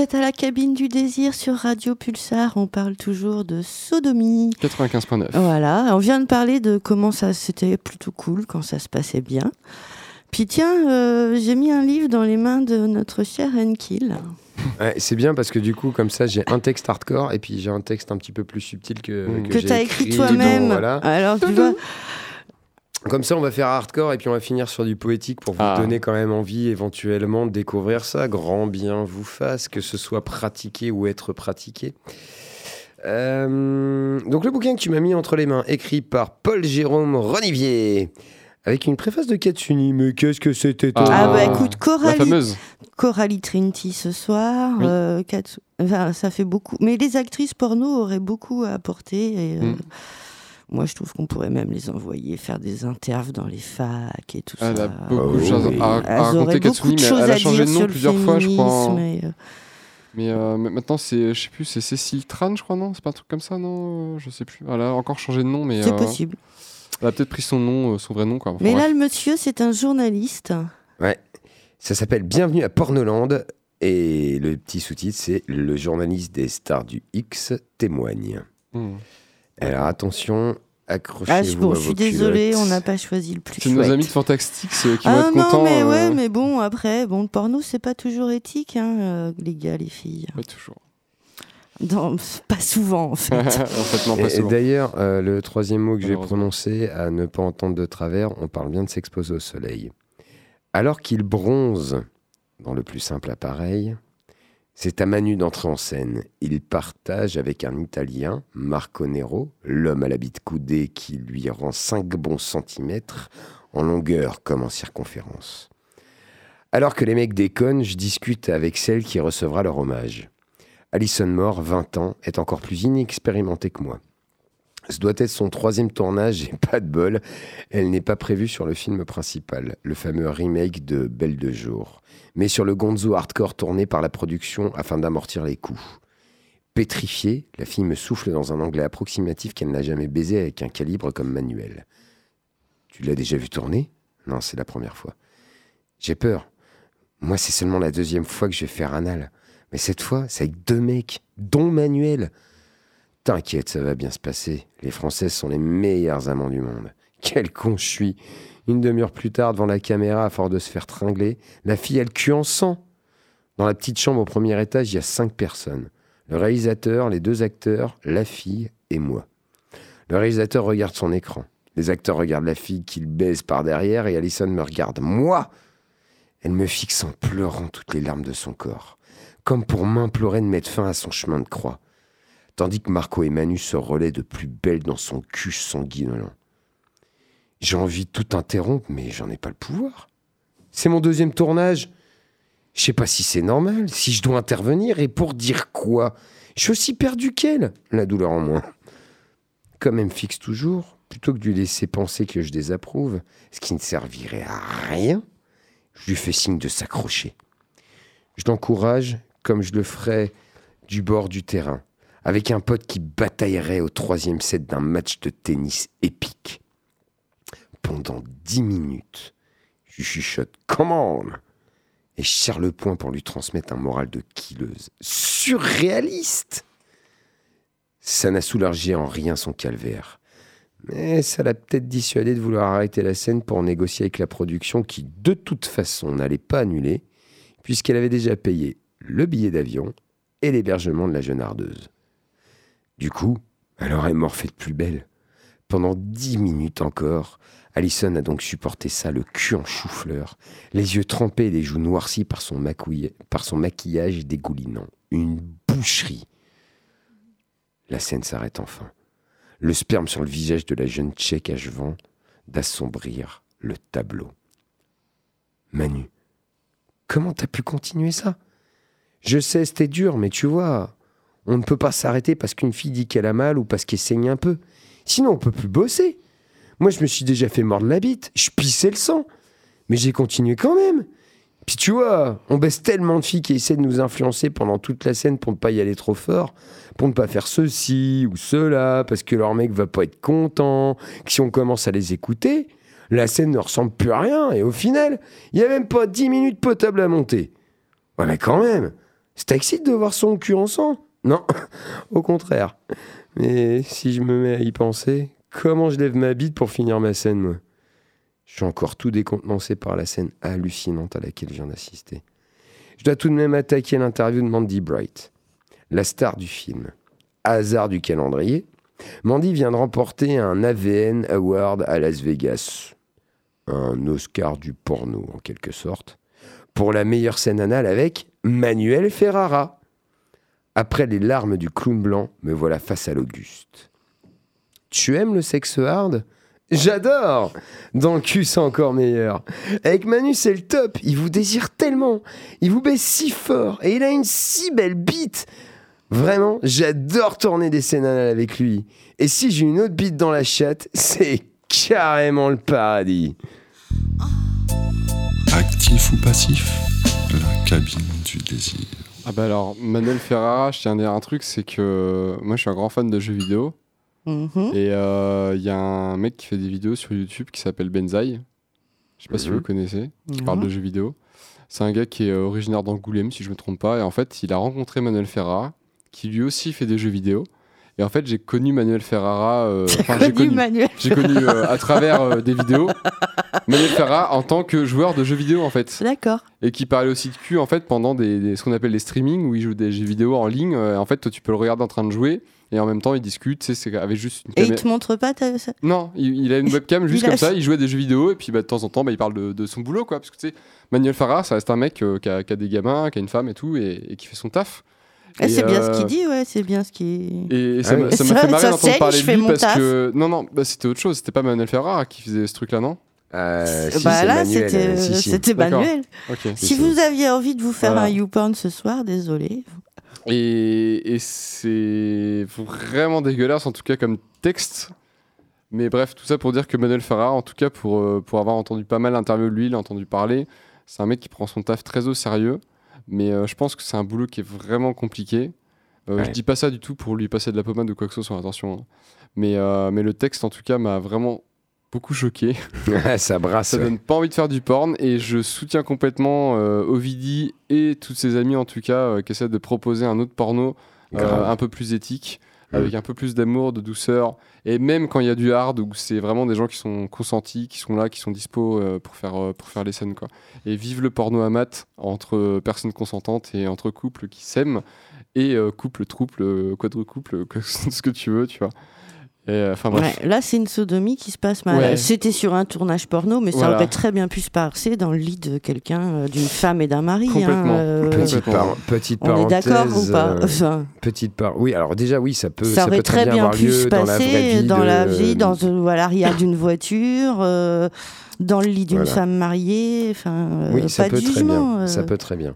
Vous êtes à la cabine du désir sur Radio Pulsar. On parle toujours de sodomie. 95.9. Voilà, on vient de parler de comment ça c'était plutôt cool quand ça se passait bien. Puis tiens, euh, j'ai mis un livre dans les mains de notre cher Enkil. Ouais, c'est bien parce que du coup, comme ça, j'ai un texte hardcore et puis j'ai un texte un petit peu plus subtil que, Mm. que, que j'ai tu as écrit écrit. toi-même. Voilà. Alors tu vois, Comme ça, on va faire hardcore et puis on va finir sur du poétique pour vous Ah. donner quand même envie éventuellement de découvrir ça. Grand bien vous fasse, que ce soit pratiqué ou être pratiqué. Euh, donc le bouquin que tu m'as mis entre les mains, écrit par Paul-Jérôme Renivier, avec une préface de Katsuni. Mais qu'est-ce que c'était ah, Ah. bah écoute, La Coralie, fameuse. Coralie Trinity ce soir, Oui. euh, Katsu- enfin, ça fait beaucoup. Mais les actrices porno auraient beaucoup à apporter. Et, euh, Mm. Moi, je trouve qu'on pourrait même les envoyer faire des interviews dans les facs et tout Elle ça. a beaucoup de oui. choses à, raconter, mais choses elle a changé de nom plusieurs fois, je crois. euh, Mais euh, mais maintenant, c'est, je sais plus, c'est Cécile Tran, je crois, non? C'est pas un truc comme ça, non? Je sais plus. Elle a encore changé de nom, mais C'est euh, possible. elle a peut-être pris son nom, euh, son vrai nom, quoi. Enfin, Mais bref. là, le monsieur, c'est un journaliste. Ça s'appelle Bienvenue à Pornoland et le petit sous-titre c'est Le journaliste des stars du X témoigne. Hmm. Alors attention, accrochez-vous Ah, je, bon, à je suis désolée, culottes. on n'a pas choisi le plus C'est nos amis de Fantastics euh, qui vont ah être non, contents. mais euh, ouais, mais bon, après, bon, le porno, c'est pas toujours éthique, hein, euh, les gars, les filles. Pas toujours. Non, pas souvent, en fait. *laughs* en fait, non, Et- pas Et, souvent. d'ailleurs, euh, le troisième mot que j'ai prononcé, à ne pas entendre de travers, on parle bien de s'exposer au soleil. Alors qu'il bronze dans le plus simple appareil, c'est à Manu d'entrer en scène. Il partage avec un Italien, Marco Nero, l'homme à la bite coudée qui lui rend 5 bons centimètres en longueur comme en circonférence. Alors que les mecs déconnent, je discute avec celle qui recevra leur hommage. Alison Moore, 20 ans, est encore plus inexpérimentée que moi. Ce doit être son troisième tournage et *laughs* pas de bol, elle n'est pas prévue sur le film principal, le fameux remake de Belle de jour, mais sur le gonzo hardcore tourné par la production afin d'amortir les coûts. Pétrifiée, la fille me souffle dans un anglais approximatif qu'elle n'a jamais baisé avec un calibre comme Manuel. Tu l'as déjà vu tourner? Non, c'est la première fois. J'ai peur. Moi, c'est seulement la deuxième fois que je vais faire anal. Mais cette fois, c'est avec deux mecs, dont Manuel. T'inquiète, ça va bien se passer. Les Françaises sont les meilleurs amants du monde. *laughs* Quel con je. Une demi-heure plus tard, devant la caméra, à force de se faire tringler, la fille a le cul en sang. Dans la petite chambre au premier étage, il y a cinq personnes. Le réalisateur, les deux acteurs, la fille et moi. Le réalisateur regarde son écran. Les acteurs regardent la fille qu'il baise par derrière et Alison me regarde. Moi Elle me fixe en pleurant toutes les larmes de son corps comme pour m'implorer de mettre fin à son chemin de croix, tandis que Marco et Manu se relaient de plus belle dans son cul sanguinolent. J'ai envie de tout interrompre, mais j'en ai pas le pouvoir. C'est mon deuxième tournage. Je sais pas si c'est normal, si je dois intervenir, et pour dire quoi? Je suis aussi perdu qu'elle, la douleur en moins. Comme elle me fixe toujours, plutôt que de lui laisser penser que je désapprouve, ce qui ne servirait à rien, je lui fais signe de s'accrocher. Je l'encourage comme je le ferais du bord du terrain, avec un pote qui bataillerait au troisième set d'un match de tennis épique. Pendant dix minutes, je chuchote « Come on !» et je le poing pour lui transmettre un moral de killeuse. Surréaliste Ça n'a soulagé en rien son calvaire. Mais ça l'a peut-être dissuadé de vouloir arrêter la scène pour négocier avec la production qui, de toute façon, n'allait pas annuler, puisqu'elle avait déjà payé le billet d'avion et l'hébergement de la jeune ardeuse. Du coup, elle aurait morfé de plus belle. Pendant dix minutes encore, Alison a donc supporté ça, le cul en chou-fleur, les yeux trempés et les joues noircies par son, par son maquillage dégoulinant. Une boucherie. La scène s'arrête enfin. Le sperme sur le visage de la jeune tchèque achevant d'assombrir le tableau. Manu, comment t'as pu continuer ça? Je sais, c'était dur, mais tu vois, on ne peut pas s'arrêter parce qu'une fille dit qu'elle a mal ou parce qu'elle saigne un peu. Sinon, on peut plus bosser. Moi, je me suis déjà fait mordre la bite, je pissais le sang. Mais j'ai continué quand même. Puis tu vois, on baisse tellement de filles qui essaient de nous influencer pendant toute la scène pour ne pas y aller trop fort, pour ne pas faire ceci ou cela, parce que leur mec va pas être content, que si on commence à les écouter, la scène ne ressemble plus à rien, et au final, il n'y a même pas 10 minutes potables à monter. Ouais, mais quand même, ça t'excite de voir son cul en sang Non, *laughs* au contraire. Mais si je me mets à y penser, comment je lève ma bite pour finir ma scène, moi? Je suis encore tout décontenancé par la scène hallucinante à laquelle je viens d'assister. Je dois tout de même attaquer l'interview de Mandy Bright, la star du film. Hasard du calendrier, Mandy vient de remporter un AVN Award à Las Vegas. Un Oscar du porno, en quelque sorte. Pour la meilleure scène anale avec Manuel Ferrara. Après les larmes du clown blanc, me voilà face à l'Auguste. Tu aimes le sexe hard? J'adore Dans le cul, c'est encore meilleur. Avec Manu, c'est le top. Il vous désire tellement. Il vous baisse si fort. Et il a une si belle bite. Vraiment, j'adore tourner des scènes anales avec lui. Et si j'ai une autre bite dans la chatte, c'est carrément le paradis. Actif ou passif? La cabine du désir. Ah bah alors, Manuel Ferrara, je tiens à dire un truc, c'est que moi je suis un grand fan de jeux vidéo. Mhm. Et euh, il y a un mec qui fait des vidéos sur YouTube qui s'appelle Benzaï. Je sais pas si Mhm. vous le connaissez, qui parle de jeux vidéo. C'est un gars qui est euh, originaire d'Angoulême, si je me trompe pas. Et en fait, il a rencontré Manuel Ferrara, qui lui aussi fait des jeux vidéo. Et en fait, j'ai connu Manuel Ferrara. euh, *laughs* j'ai Connu Manuel. j'ai connu euh, à travers euh, des vidéos *laughs* Manuel Ferrara en tant que joueur de jeux vidéo, en fait. D'accord. Et qui parlait aussi de cul, en fait, pendant des, des- ce qu'on appelle les streamings, où il joue des jeux vidéo en ligne. En fait, toi, tu peux le regarder en train de jouer. Et en même temps, il discute, tu sais, c'est avec juste une Et il caméra. te montre pas ta... Non, il, il a une webcam juste *laughs* Il a- comme ça, il jouait à des jeux vidéo et puis bah, de temps en temps bah, il parle de, de son boulot quoi. Parce que tu sais, Manuel Farah, ça reste un mec qui, a, qui a des gamins, qui a une femme et tout et, et qui fait son taf. Et, c'est bien ce euh, qu'il dit, ouais, c'est bien ce qu'il... Et, et ça Ah m'a fait marrer ça d'entendre parler de lui parce taf. que. Non, non, bah, c'était autre chose, c'était pas Manuel Ferrara qui faisait ce truc là, non? Euh, si, bah là, c'était euh, si, si. c'était D'accord. Manuel. Si vous aviez envie de vous faire Voilà. un YouPorn ce soir, désolé. Et, et c'est vraiment dégueulasse, en tout cas, comme texte. Mais bref, tout ça pour dire que Manuel Ferrara, en tout cas, pour, euh, pour avoir entendu pas mal d'interviews de lui, il a entendu parler, c'est un mec qui prend son taf très au sérieux. Mais euh, je pense que c'est un boulot qui est vraiment compliqué. Euh, Ouais. Je dis pas ça du tout pour lui passer de la pommade ou quoi que ce soit, attention. hein. Mais, euh, mais le texte, en tout cas, m'a vraiment beaucoup choqué. *laughs* ça brasse. Ça ouais. donne pas envie de faire du porn et je soutiens complètement euh, Ovidi et tous ses amis en tout cas qui essaient de proposer un autre porno un peu plus éthique. Avec un peu plus d'amour, de douceur et même quand il y a du hard où c'est vraiment des gens qui sont consentis, qui sont là, qui sont dispo euh, pour faire euh, pour faire les scènes quoi. Et vive le porno à mat entre euh, personnes consentantes et entre couples qui s'aiment et euh, couple, trouble, quadruple, *laughs* ce que tu veux, tu vois. Et euh, enfin bref. Ouais, là, c'est une sodomie qui se passe mal. Ouais. C'était sur un tournage porno, mais ça aurait très bien pu se passer dans le lit de quelqu'un, euh, d'une femme et d'un mari. hein, Complètement. euh, Petite, Complètement. par- petite on est parenthèse. d'accord ou pas Enfin, petite part. Oui, alors déjà, oui, ça peut, Ça aurait peut très bien avoir pu se dans la vraie passer vie. dans de- la vie, dans à l'arrière d'une voiture, euh, dans le lit d'une Voilà. femme mariée. Enfin, euh, Oui, ça pas peut de très jugement. bien. Ça peut très bien.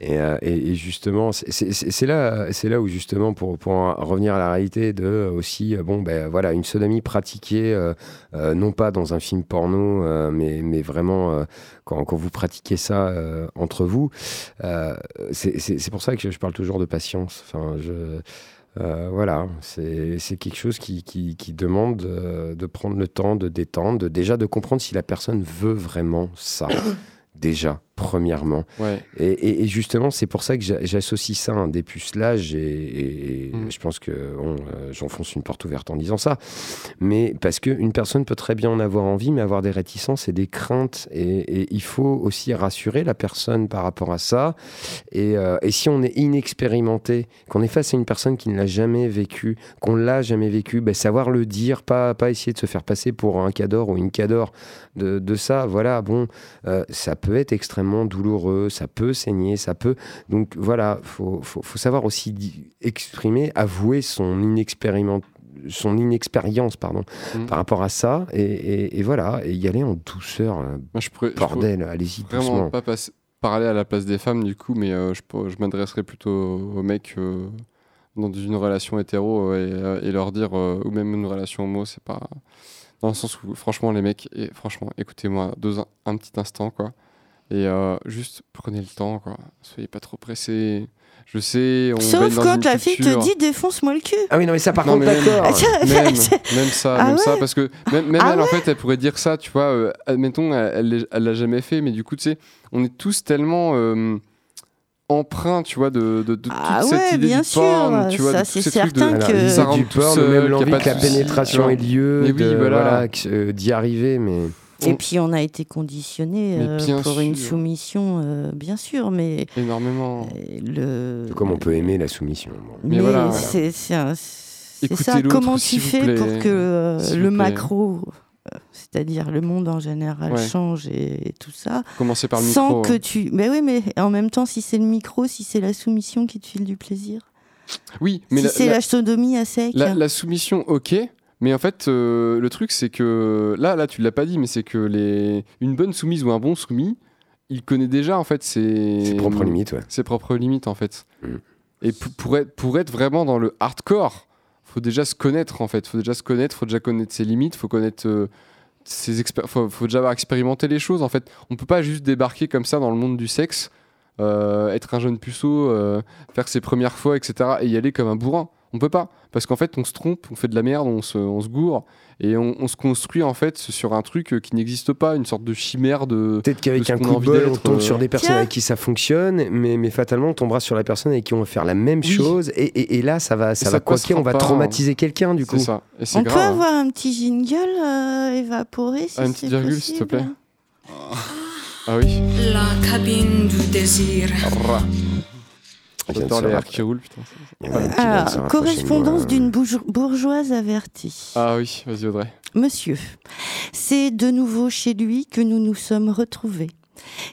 Et, euh, et- justement, c'est- là, c'est là où justement, pour, pour en revenir à la réalité de euh, aussi, euh, bon, ben voilà, une sodomie pratiquée, non pas dans un film porno, mais, mais vraiment quand, quand vous pratiquez ça entre vous, c'est pour ça que je, parle toujours de patience. Enfin, voilà, c'est quelque chose qui, qui, demande de prendre le temps, de détendre, déjà de comprendre si la personne veut vraiment ça. *coughs* déjà, premièrement. Ouais. Et, et- et justement, c'est pour ça que j'a- j'associe ça à un dépucelage et, Mm. je pense que bon, euh, j'enfonce une porte ouverte en disant ça. Mais parce qu'une personne peut très bien en avoir envie, mais avoir des réticences et des craintes. Et, il faut aussi rassurer la personne par rapport à ça. Et, euh, et si on est inexpérimenté, qu'on est face à une personne qui ne l'a jamais vécu, qu'on l'a jamais vécu, ben, savoir le dire, pas, pas essayer de se faire passer pour un cador ou une cador de, de ça. Voilà, bon, euh, ça peut être extrêmement douloureux, ça peut saigner, ça peut. Donc voilà, faut, faut, faut savoir aussi exprimer, avouer son inexpériment son inexpérience pardon Mm. par rapport à ça et, et- et voilà et y aller en douceur euh, Moi, je pourrais, bordel allez-y doucement pas passer- parler à la place des femmes du coup, mais euh, je, je m'adresserai plutôt aux mecs euh, dans une relation hétéro euh, et, et leur dire, ou même une relation homo, c'est pas. Dans le sens où, franchement, les mecs, et franchement, écoutez-moi deux, un, un petit instant, quoi. Et euh, juste prenez le temps, quoi. Soyez pas trop pressés. Je sais, on Sauf dans quand une la fille te dit défonce-moi le cul. ah oui non mais ça par Non, contre même- d'accord même, *laughs* même ça, Ah même ça, parce que même, même Ah elle, en fait, elle pourrait dire ça, tu vois. euh, admettons, elle- elle elle l'a jamais fait, mais du coup, tu sais, on est tous tellement. euh, empreint, tu vois, de, de, de Ah toute ouais, cette idée bien du sûr, porn, tu vois, ça, c'est de- certain que- ça du porn, seul, même l'envie pas que la pénétration ait lieu, Mais oui, de- voilà. voilà, euh, d'y arriver, mais Et On- puis on a été conditionné euh, pour une soumission, euh, bien sûr, mais Énormément. euh, le. comme on peut aimer la soumission. bon. Mais Mais voilà, voilà. c'est Écoutez ça. Comment tu fais pour que euh, le macro, euh, c'est-à-dire le monde en général, Ouais. change et, et tout ça, Commencer par le sans micro. que hein. tu. Mais oui, mais en même temps, si c'est le micro, si c'est la soumission qui te file du plaisir, Oui, mais si c'est la- la... sodomie à sec. la- la soumission, ok. Mais en fait, euh, le truc, c'est que là, là, tu l'as pas dit, mais c'est que les... une bonne soumise ou un bon soumis, il connaît déjà en fait ses, Ses propres limites, ouais. ses propres limites en fait. Mm. Et pour, être, pour être vraiment dans le hardcore, faut déjà se connaître en fait. Faut déjà se connaître, faut déjà connaître ses limites, faut connaître euh, ses faut, faut déjà avoir expérimenté les choses en fait. On peut pas juste débarquer comme ça dans le monde du sexe, euh, être un jeune puceau, faire ses premières fois, etc. et y aller comme un bourrin. On peut pas parce qu'en fait on se trompe, on fait de la merde, on se, on se gourre et on, on se construit en fait sur un truc euh, qui n'existe pas, une sorte de chimère de. Peut-être qu'avec un coup de bol, on tombe euh, sur des personnes Tiens. avec qui ça fonctionne, mais, mais fatalement, on tombera sur la personne avec qui on va faire la même Oui. chose, et, et- et là, ça va, ça ça va coquer, on va pas, traumatiser quelqu'un, du coup. C'est ça. Et c'est On grave. peut hein. avoir un petit jingle euh, évaporé si Ah, une petite virgule, s'il te plaît? Ah oui. La cabine du désir. Vient de J'adore se les airs rapp- qui roulent, putain. il y en a un qui vient de se Alors, rapprocher de correspondance d'une bourge- bourgeoise avertie. Ah oui, vas-y Audrey. Monsieur, c'est de nouveau chez lui que nous nous sommes retrouvés.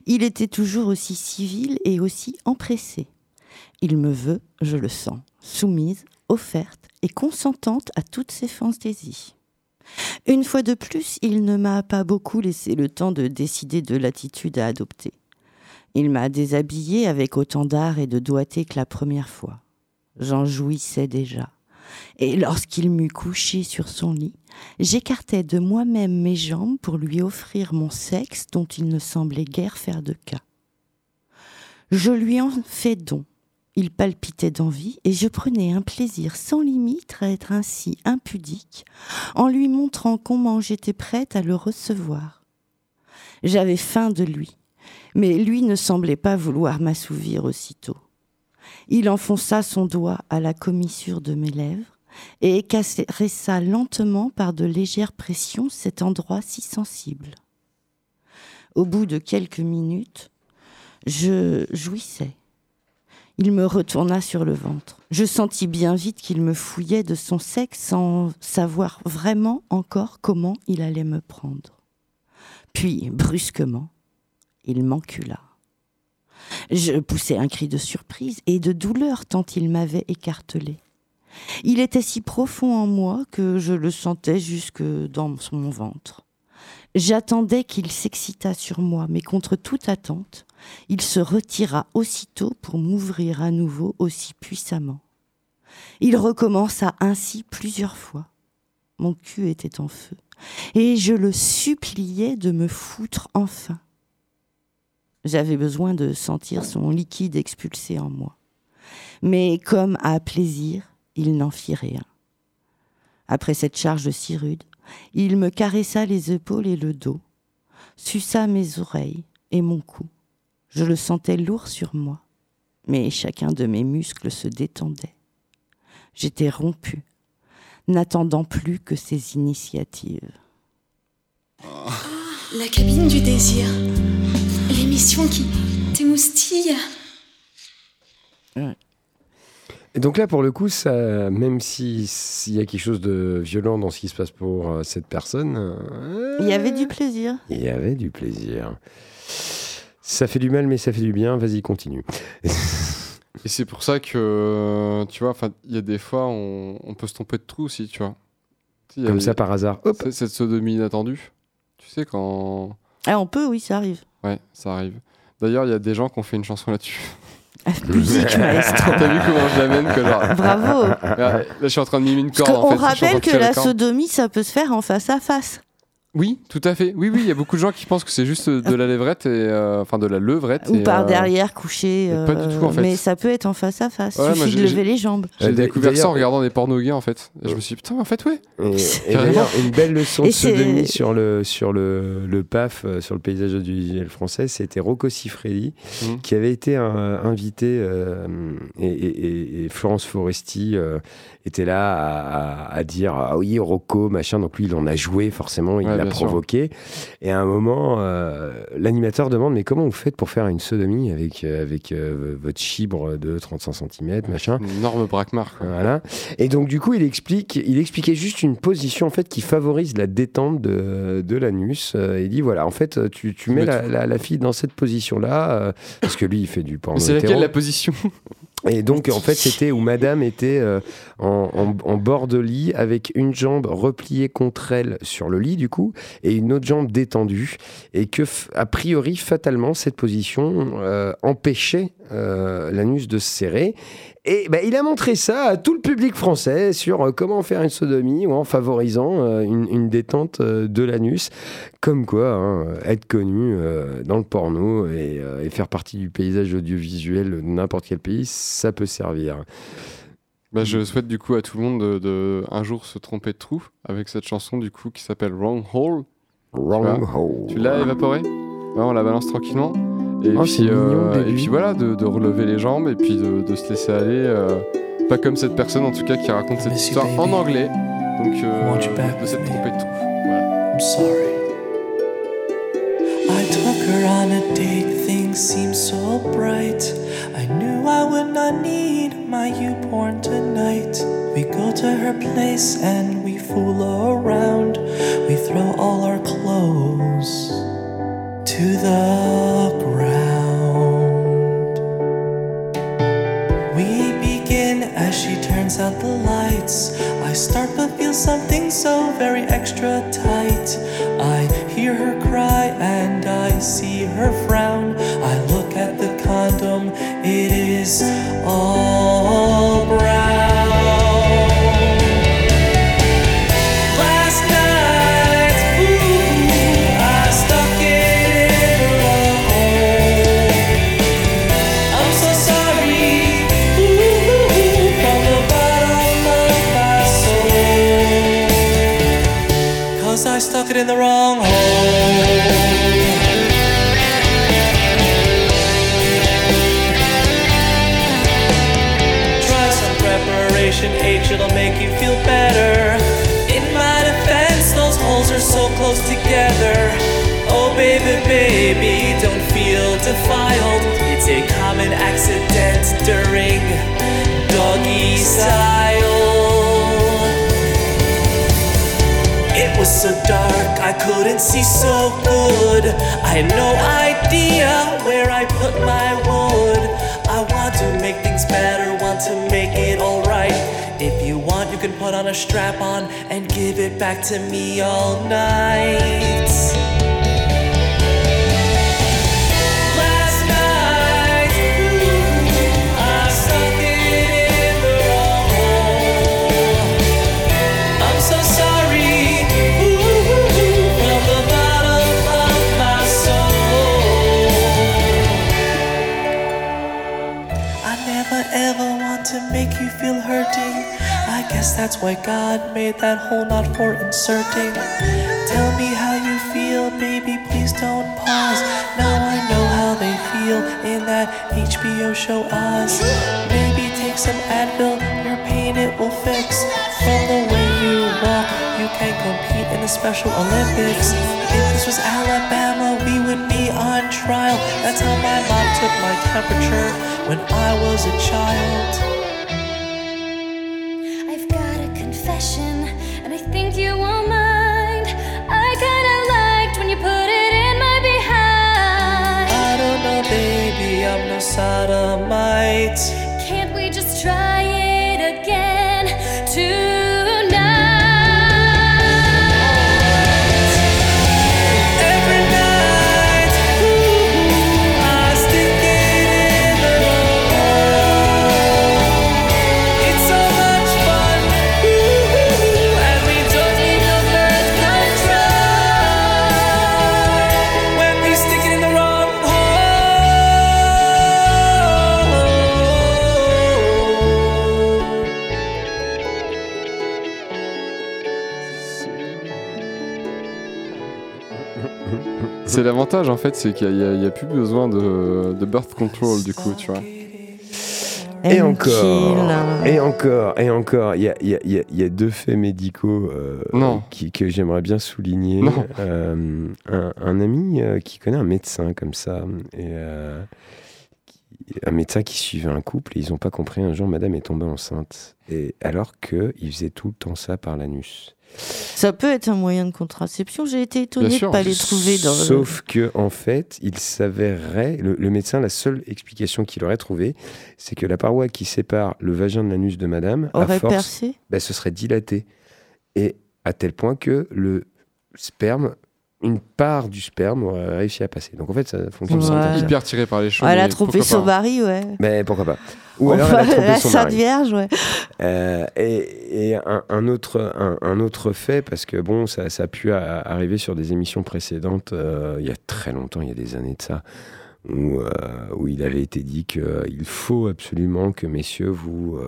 Il était toujours aussi civil et aussi empressé. Il me veut, je le sens, soumise, offerte et consentante à toutes ses fantaisies. Une fois de plus, il ne m'a pas beaucoup laissé le temps de décider de l'attitude à adopter. Il m'a déshabillée avec autant d'art et de doigté que la première fois. J'en jouissais déjà. Et lorsqu'il m'eut couché sur son lit, j'écartais de moi-même mes jambes pour lui offrir mon sexe dont il ne semblait guère faire de cas. Je lui en fais don. Il palpitait d'envie et je prenais un plaisir sans limite à être ainsi impudique en lui montrant comment j'étais prête à le recevoir. J'avais faim de lui, mais lui ne semblait pas vouloir m'assouvir aussitôt. Il enfonça son doigt à la commissure de mes lèvres et caressa lentement par de légères pressions cet endroit si sensible. Au bout de quelques minutes, je jouissais. Il me retourna sur le ventre. Je sentis bien vite qu'il me fouillait de son sexe sans savoir vraiment encore comment il allait me prendre. Puis, brusquement, il m'encula. Je poussai un cri de surprise et de douleur tant il m'avait écartelé. Il était si profond en moi que je le sentais jusque dans mon ventre. J'attendais qu'il s'excitât sur moi, mais contre toute attente, il se retira aussitôt pour m'ouvrir à nouveau aussi puissamment. Il recommença ainsi plusieurs fois. Mon cul était en feu, et je le suppliais de me foutre enfin. J'avais besoin de sentir son liquide expulsé en moi. Mais comme à plaisir, il n'en fit rien. Après cette charge si rude, il me caressa les épaules et le dos, suça mes oreilles et mon cou. Je le sentais lourd sur moi, mais chacun de mes muscles se détendait. J'étais rompue, n'attendant plus que ses initiatives. La cabine du désir. L'émission qui t'émoustille. Et donc là, pour le coup, ça, même si- s'il y a quelque chose de violent dans ce qui se passe pour euh, cette personne, euh, Il y avait du plaisir. il y avait du plaisir. Ça fait du mal, mais ça fait du bien. Vas-y, continue. Et c'est pour ça que, tu vois, enfin, il y a des fois, on, on peut se tromper de trou aussi, tu vois. A- Comme ça, par hasard. Hop. Cette sodomie inattendue. Tu sais, quand. Ah, on peut, oui, ça arrive. Ouais, ça arrive. D'ailleurs, il y a des gens qui ont fait une chanson là-dessus. Musique, *laughs* maestro. T'as vu comment je l'amène que genre. Bravo. Là, là, je suis en train de mimer une Parce corde. en fait, train rappelle que la sodomie, ça peut se faire en face à face. Oui, tout à fait. Oui, oui, il y a beaucoup de gens qui pensent que c'est juste de la levrette, et, euh, enfin de la levrette. Ou et, par euh, derrière, couché. pas du tout, en fait. Mais ça peut être en face à face. Ouais, suffit de lever les jambes. J'ai Euh, découvert ça en regardant des pornos gays en fait. Et je me suis dit, putain, en fait, ouais. Et, *laughs* d'ailleurs, une belle leçon Et de sodomie sur le, sur le, le PAF, euh, sur le paysage audiovisuel français, c'était Rocco Siffredi, Mhm. qui avait été euh, invité, euh, et, et- et- et Florence Foresti euh, était là à, à- à dire Ah oui, Rocco, machin. Donc lui, il en a joué, forcément, il Ouais, l'a sûr. provoqué. Et à un moment, euh, l'animateur demande Mais comment vous faites pour faire une sodomie avec, euh, avec euh, votre chibre de 35 cm, machin Une énorme braquemar. voilà. Et donc du coup, il explique, il expliquait juste une position en fait qui favorise la détente de, de l'anus. Il dit voilà, en fait, tu, tu mets la, la- la fille dans cette position-là parce que lui, il fait du porno. C'est laquelle la position? Et donc en fait, c'était où Madame était euh, en, en- bord de lit avec une jambe repliée contre elle sur le lit du coup et une autre jambe détendue et que a priori fatalement cette position euh, empêchait euh, l'anus de se serrer. Et bah, il a montré ça à tout le public français sur euh, comment faire une sodomie ou en favorisant euh, une, une détente euh, de l'anus. Comme quoi, hein, être connu dans le porno et, et faire partie du paysage audiovisuel de n'importe quel pays, ça peut servir. Bah, je souhaite du coup à tout le monde de, de un jour se tromper de trou avec cette chanson du coup qui s'appelle Wrong Hole. Wrong hole. Tu l'as évaporé? On la balance tranquillement. Et, Oh, puis, euh, mignon au et puis voilà, de, de relever les jambes et puis de, de se laisser aller. euh, pas comme cette personne en tout cas qui raconte cette miss you, histoire en baby. anglais. Donc euh, de s'être with me. trompé de trou. I'm sorry. I took her on a date, things seemed so bright. I knew I would not need my YouPorn tonight. We go to her place and we fool around. We throw all our clothes to the ground. As she turns out the lights. I start but feel something so very extra tight. I hear her cry and I see her frown. I during doggy style. It was so dark, I couldn't see so good. I had no idea where I put my wood. I want to make things better, want to make it alright. If you want, you can put on a strap on and give it back to me all night. Feel hurting. I guess that's why God made that hole not for inserting. Tell me how you feel, baby, please don't pause. Now I know how they feel in that HBO show Oz. Maybe take some Advil, your pain it will fix. From the way you walk, you can compete in the Special Olympics. If this was Alabama, we would be on trial. That's how my mom took my temperature when I was a child. C'est l'avantage en fait, c'est qu'il n'y a, plus besoin de, de birth control du coup, tu vois. Et And encore, et encore, et encore, il y a, il y a- il y a- il y a deux faits médicaux euh, Non. qui, que j'aimerais bien souligner. Non. Euh, un, un ami euh, qui connaît un médecin comme ça, et euh, qui- un médecin qui suivait un couple, et ils n'ont pas compris. Un jour, madame est tombée enceinte, et alors qu'il faisait tout le temps ça par l'anus. Ça peut être un moyen de contraception. J'ai été étonnée de ne pas les trouver dans. Sauf que en fait, il s'avérerait, le, le médecin, la seule explication qu'il aurait trouvée, c'est que la paroi qui sépare le vagin de l'anus de madame, à aurait force, percé? ben, ce serait dilaté. Et à tel point que le sperme, une part du sperme aurait réussi à passer. Donc en fait, ça fonctionne Ouais. Hyper tiré par les cheveux. elle a trompé son mari, ouais. Mais pourquoi pas Ou alors elle a Enfin, trompé la son Sainte mari. Vierge, ouais. Euh, et et un, un autre, un, un autre fait, parce que bon, ça, ça a pu a- arriver sur des émissions précédentes, euh, il y a très longtemps, il y a des années de ça, où, euh, où il avait été dit qu'il faut absolument que, messieurs, vous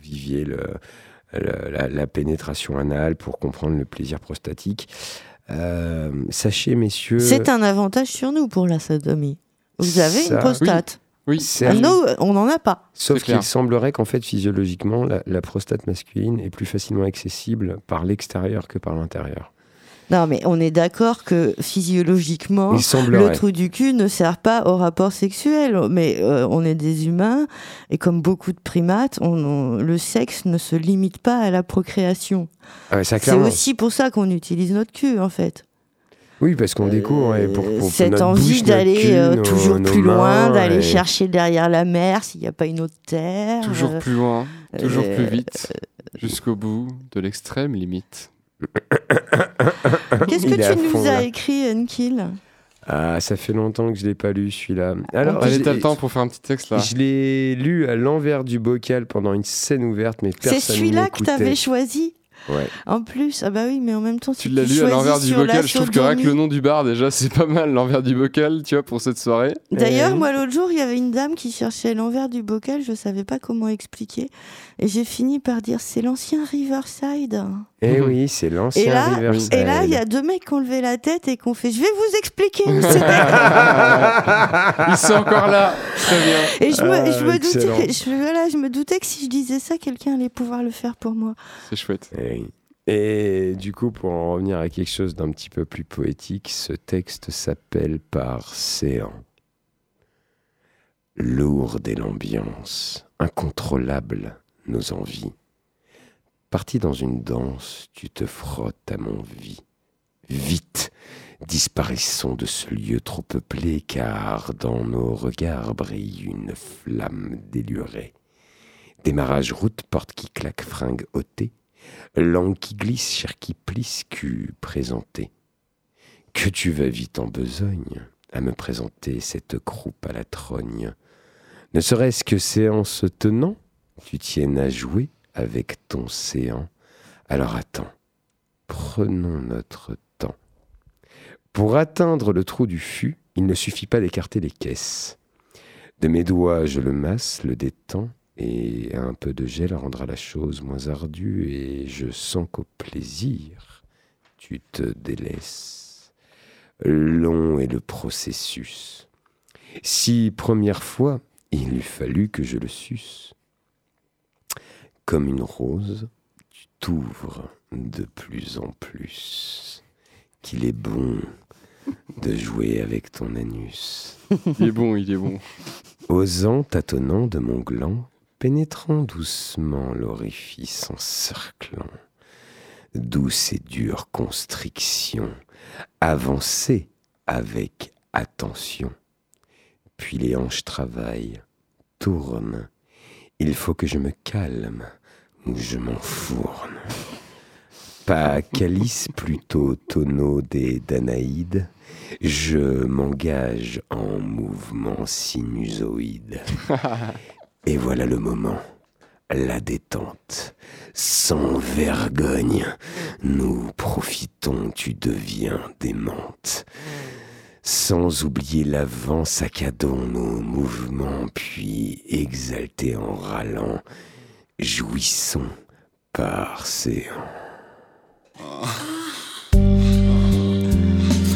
viviez le, le- la, la pénétration anale pour comprendre le plaisir prostatique. Sachez, messieurs... C'est un avantage sur nous pour la sodomie. Vous avez Ça- une prostate. Oui, C'est- Ah, Nous, on n'en a pas. Sauf qu'il semblerait qu'en fait, physiologiquement, la, la prostate masculine est plus facilement accessible par l'extérieur que par l'intérieur. Non, mais on est d'accord que physiologiquement, Il le semblerait. trou du cul ne sert pas au rapport sexuel. Mais euh, on est des humains et comme beaucoup de primates, on- on- le sexe ne se limite pas à la procréation. Ah C'est aussi pour ça qu'on utilise notre cul, en fait. Oui, parce qu'on découvre et pour, pour cette notre envie d'aller euh, toujours plus loin, d'aller et- chercher derrière la mer s'il n'y a pas une autre terre. Toujours euh, plus loin, toujours euh, plus vite, jusqu'au bout de l'extrême limite. *coughs* Qu'est-ce que tu fond, nous as là. écrit, Enkil Ah, ça fait longtemps que je l'ai pas lu celui-là. Alors, t'as l'ai- le temps pour faire un petit texte là. Je l'ai lu à l'envers du bocal pendant une scène ouverte, mais personne C'est celui-là que tu avais choisi? Ouais. En plus, ah bah oui, mais en même temps, Tu l'as lu à l'envers du bocal. Je trouve que rien que le nom du bar, déjà, c'est pas mal, l'envers du bocal, tu vois, pour cette soirée. D'ailleurs, moi, l'autre jour, il y avait une dame qui cherchait l'envers du bocal, je savais pas comment expliquer. Et j'ai fini par dire c'est l'ancien Riverside. Eh Mhm. oui, c'est l'ancien Et là, Riverside. et là, il y a deux mecs qui ont levé la tête et qui ont fait je vais vous expliquer où c'était. *laughs* Ils sont encore là. Très bien. Et je me, Ah, je, me excellent. doutais, je, voilà, je me doutais que si je disais ça, quelqu'un allait pouvoir le faire pour moi. C'est chouette. Eh. Et du coup, pour en revenir à quelque chose d'un petit peu plus poétique, ce texte s'appelle Par séant. Lourde est l'ambiance, incontrôlable nos envies. Parti dans une danse, tu te frottes à mon vie. Vite, disparaissons de ce lieu trop peuplé, car dans nos regards brille une flamme délurée. Démarrage route, porte qui claque, fringue ôtée. Langue qui glisse, chair qui plisse, cul présenté. Que tu vas vite en besogne à me présenter cette croupe à la trogne. Ne serait-ce que séance tenant, tu tiennes à jouer avec ton séant. Alors attends, prenons notre temps. Pour atteindre le trou du fût, il ne suffit pas d'écarter les caisses. De mes doigts, je le masse, le détends, et un peu de gel rendra la chose moins ardue, et je sens qu'au plaisir, tu te délaisses. Long est le processus. Si première fois, il eût fallu que je le suce. Comme une rose, tu t'ouvres de plus en plus. Qu'il est bon de jouer avec ton anus. *laughs* Il est bon, il est bon. Osant, tâtonnant de mon gland, pénétrant doucement l'orifice encerclant. Douce et dure constriction, avancez avec attention. Puis les hanches travaillent, tournent. Il faut que je me calme ou je m'enfourne. Pas calice, plutôt tonneau des Danaïdes. Je m'engage en mouvement sinusoïde. *laughs* Et voilà le moment, la détente. Sans vergogne, nous profitons, tu deviens démente. Sans oublier l'avant, saccadons nos mouvements, puis exaltés en râlant, jouissons par séant.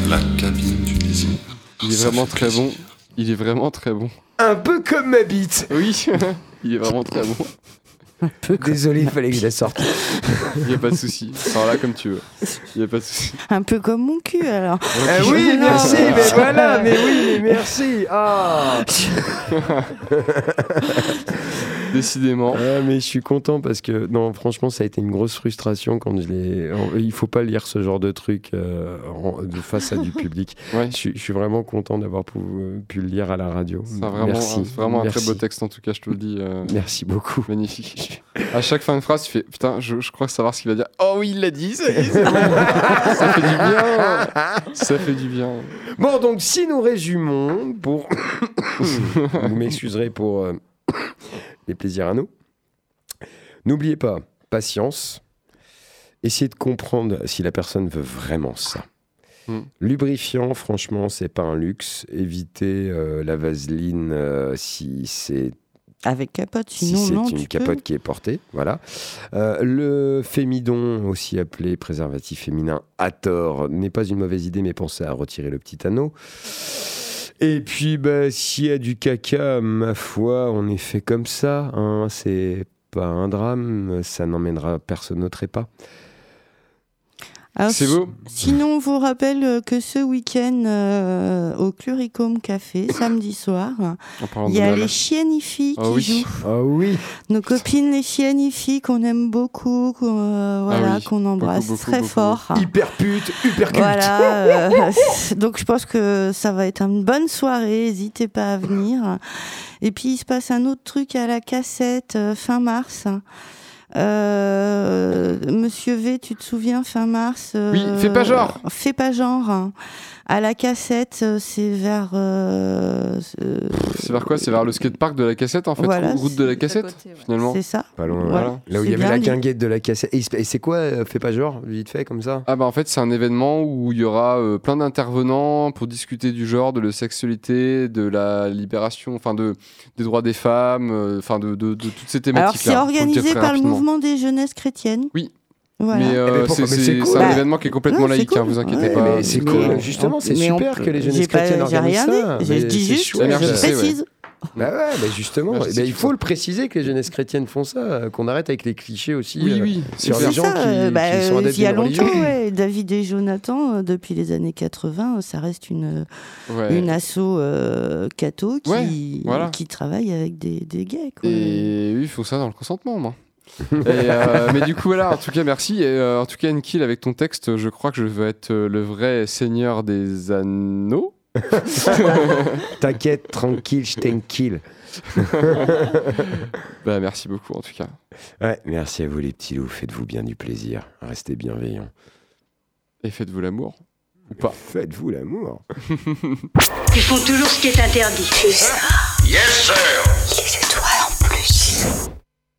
La cabine du désir. Il est Ça vraiment très plaisir. bon. Il est vraiment très bon. Un peu comme ma bite. Oui, *laughs* il est vraiment très bon. Désolé, il fallait que je la sorte. Il n'y a pas de souci. Sors là comme tu veux. Il n'y a pas de souci. Un peu comme mon cul alors. Ah oui, Non, merci, mais- mais voilà, mais oui, mais merci. Ah. *laughs* *laughs* Décidément. Ah, mais je suis content parce que non, franchement, ça a été une grosse frustration quand je l'ai. Il faut pas lire ce genre de truc euh, en- de face à du public. *laughs* Ouais. Je, suis- je suis vraiment content d'avoir pu, pu le lire à la radio. C'est vraiment, Merci. un, vraiment un très beau texte, en tout cas, je te le dis. euh, Merci beaucoup. magnifique. *laughs* À chaque fin de phrase, tu fais Putain, je, je crois savoir ce qu'il va dire. Oh oui, il l'a dit, ça y est, c'est bon. Ça fait du bien. Ça fait du bien. Bon, donc si nous résumons pour. *coughs* Vous m'excuserez pour euh, *coughs* les plaisirs à nous. N'oubliez pas, patience. Essayez de comprendre si la personne veut vraiment ça. Hmm. Lubrifiant, franchement, c'est pas un luxe. Évitez euh, la vaseline euh, si c'est Avec capote, si sinon c'est non. une tu capote peux. qui est portée. Voilà. Euh, le fémidon, aussi appelé préservatif féminin à tort, n'est pas une mauvaise idée, mais pensez à retirer le petit anneau. Et puis, bah, s'il y a du caca, ma foi, on est fait comme ça. Hein, c'est pas un drame, ça n'emmènera personne au trépas. C'est beau. Sinon, on vous rappelle euh, que ce week-end, euh, au Cluricum Café, *coughs* samedi soir, il y a les chienifis Ah qui oui. jouent. Ah oui Nos copines les chienifis qu'on aime beaucoup, qu'on euh, voilà, Ah oui. qu'on embrasse beaucoup, très beaucoup, fort. Hyper pute, hyper culte. Voilà, euh, *laughs* donc je pense que ça va être une bonne soirée, n'hésitez pas à venir. Et puis il se passe un autre truc à la cassette euh, fin mars. Euh, Monsieur V, tu te souviens fin mars euh, Oui, fais pas genre. Fais pas genre. À la cassette, euh, c'est vers. euh, euh, C'est vers quoi? C'est vers le skatepark de la cassette, en fait Voilà, Route de la cassette, côté, ouais. finalement? c'est ça. Pas loin, Voilà. Là où il y avait la guinguette de la cassette. Et c'est quoi euh, Fais pas genre, vite fait, comme ça? Ah bah en fait c'est un événement où il y aura euh, plein d'intervenants pour discuter du genre, de la sexualité, de la libération, enfin de des droits des femmes, euh, enfin de, de, de toutes ces Alors thématiques. c'est organisé par le mouvement des jeunesses chrétiennes? Oui. Voilà. Mais, euh, Eh ben, Mais c'est cool. un Bah, événement qui est complètement non, laïque, hein, cool. vous inquiétez Ouais, pas. mais c'est cool, justement, c'est on super que les pas- chrétiennes J'ai rien organisent ça. dit c'est juste, je précise. Bah ouais, bah justement, ben, il faut le préciser que les jeunesses chrétiennes font ça, euh, qu'on arrête avec les clichés aussi. Oui, euh, oui, c'est sur les gens ça, qui, euh, bah, qui sont euh, adeptes il y a longtemps, ouais, David et Jonathan, euh, depuis les années 80, euh, ça reste une, Ouais. une asso euh, catho qui, Ouais, voilà. qui travaille avec des, des gays. Quoi. Et oui, il faut ça dans le consentement, moi. Et, euh, mais du coup, voilà, en tout cas, merci. Et, euh, en tout cas, Nkil, avec ton texte, je crois que je veux être euh, le vrai seigneur des anneaux. *laughs* T'inquiète, tranquille, je t'inquill. *laughs* Bah, merci beaucoup, en tout cas. Ouais, merci à vous les petits loups, faites-vous bien du plaisir, restez bienveillants. Et faites-vous l'amour. Ou pas. Faites-vous l'amour. *laughs* Ils font toujours ce qui est interdit. Yes, sir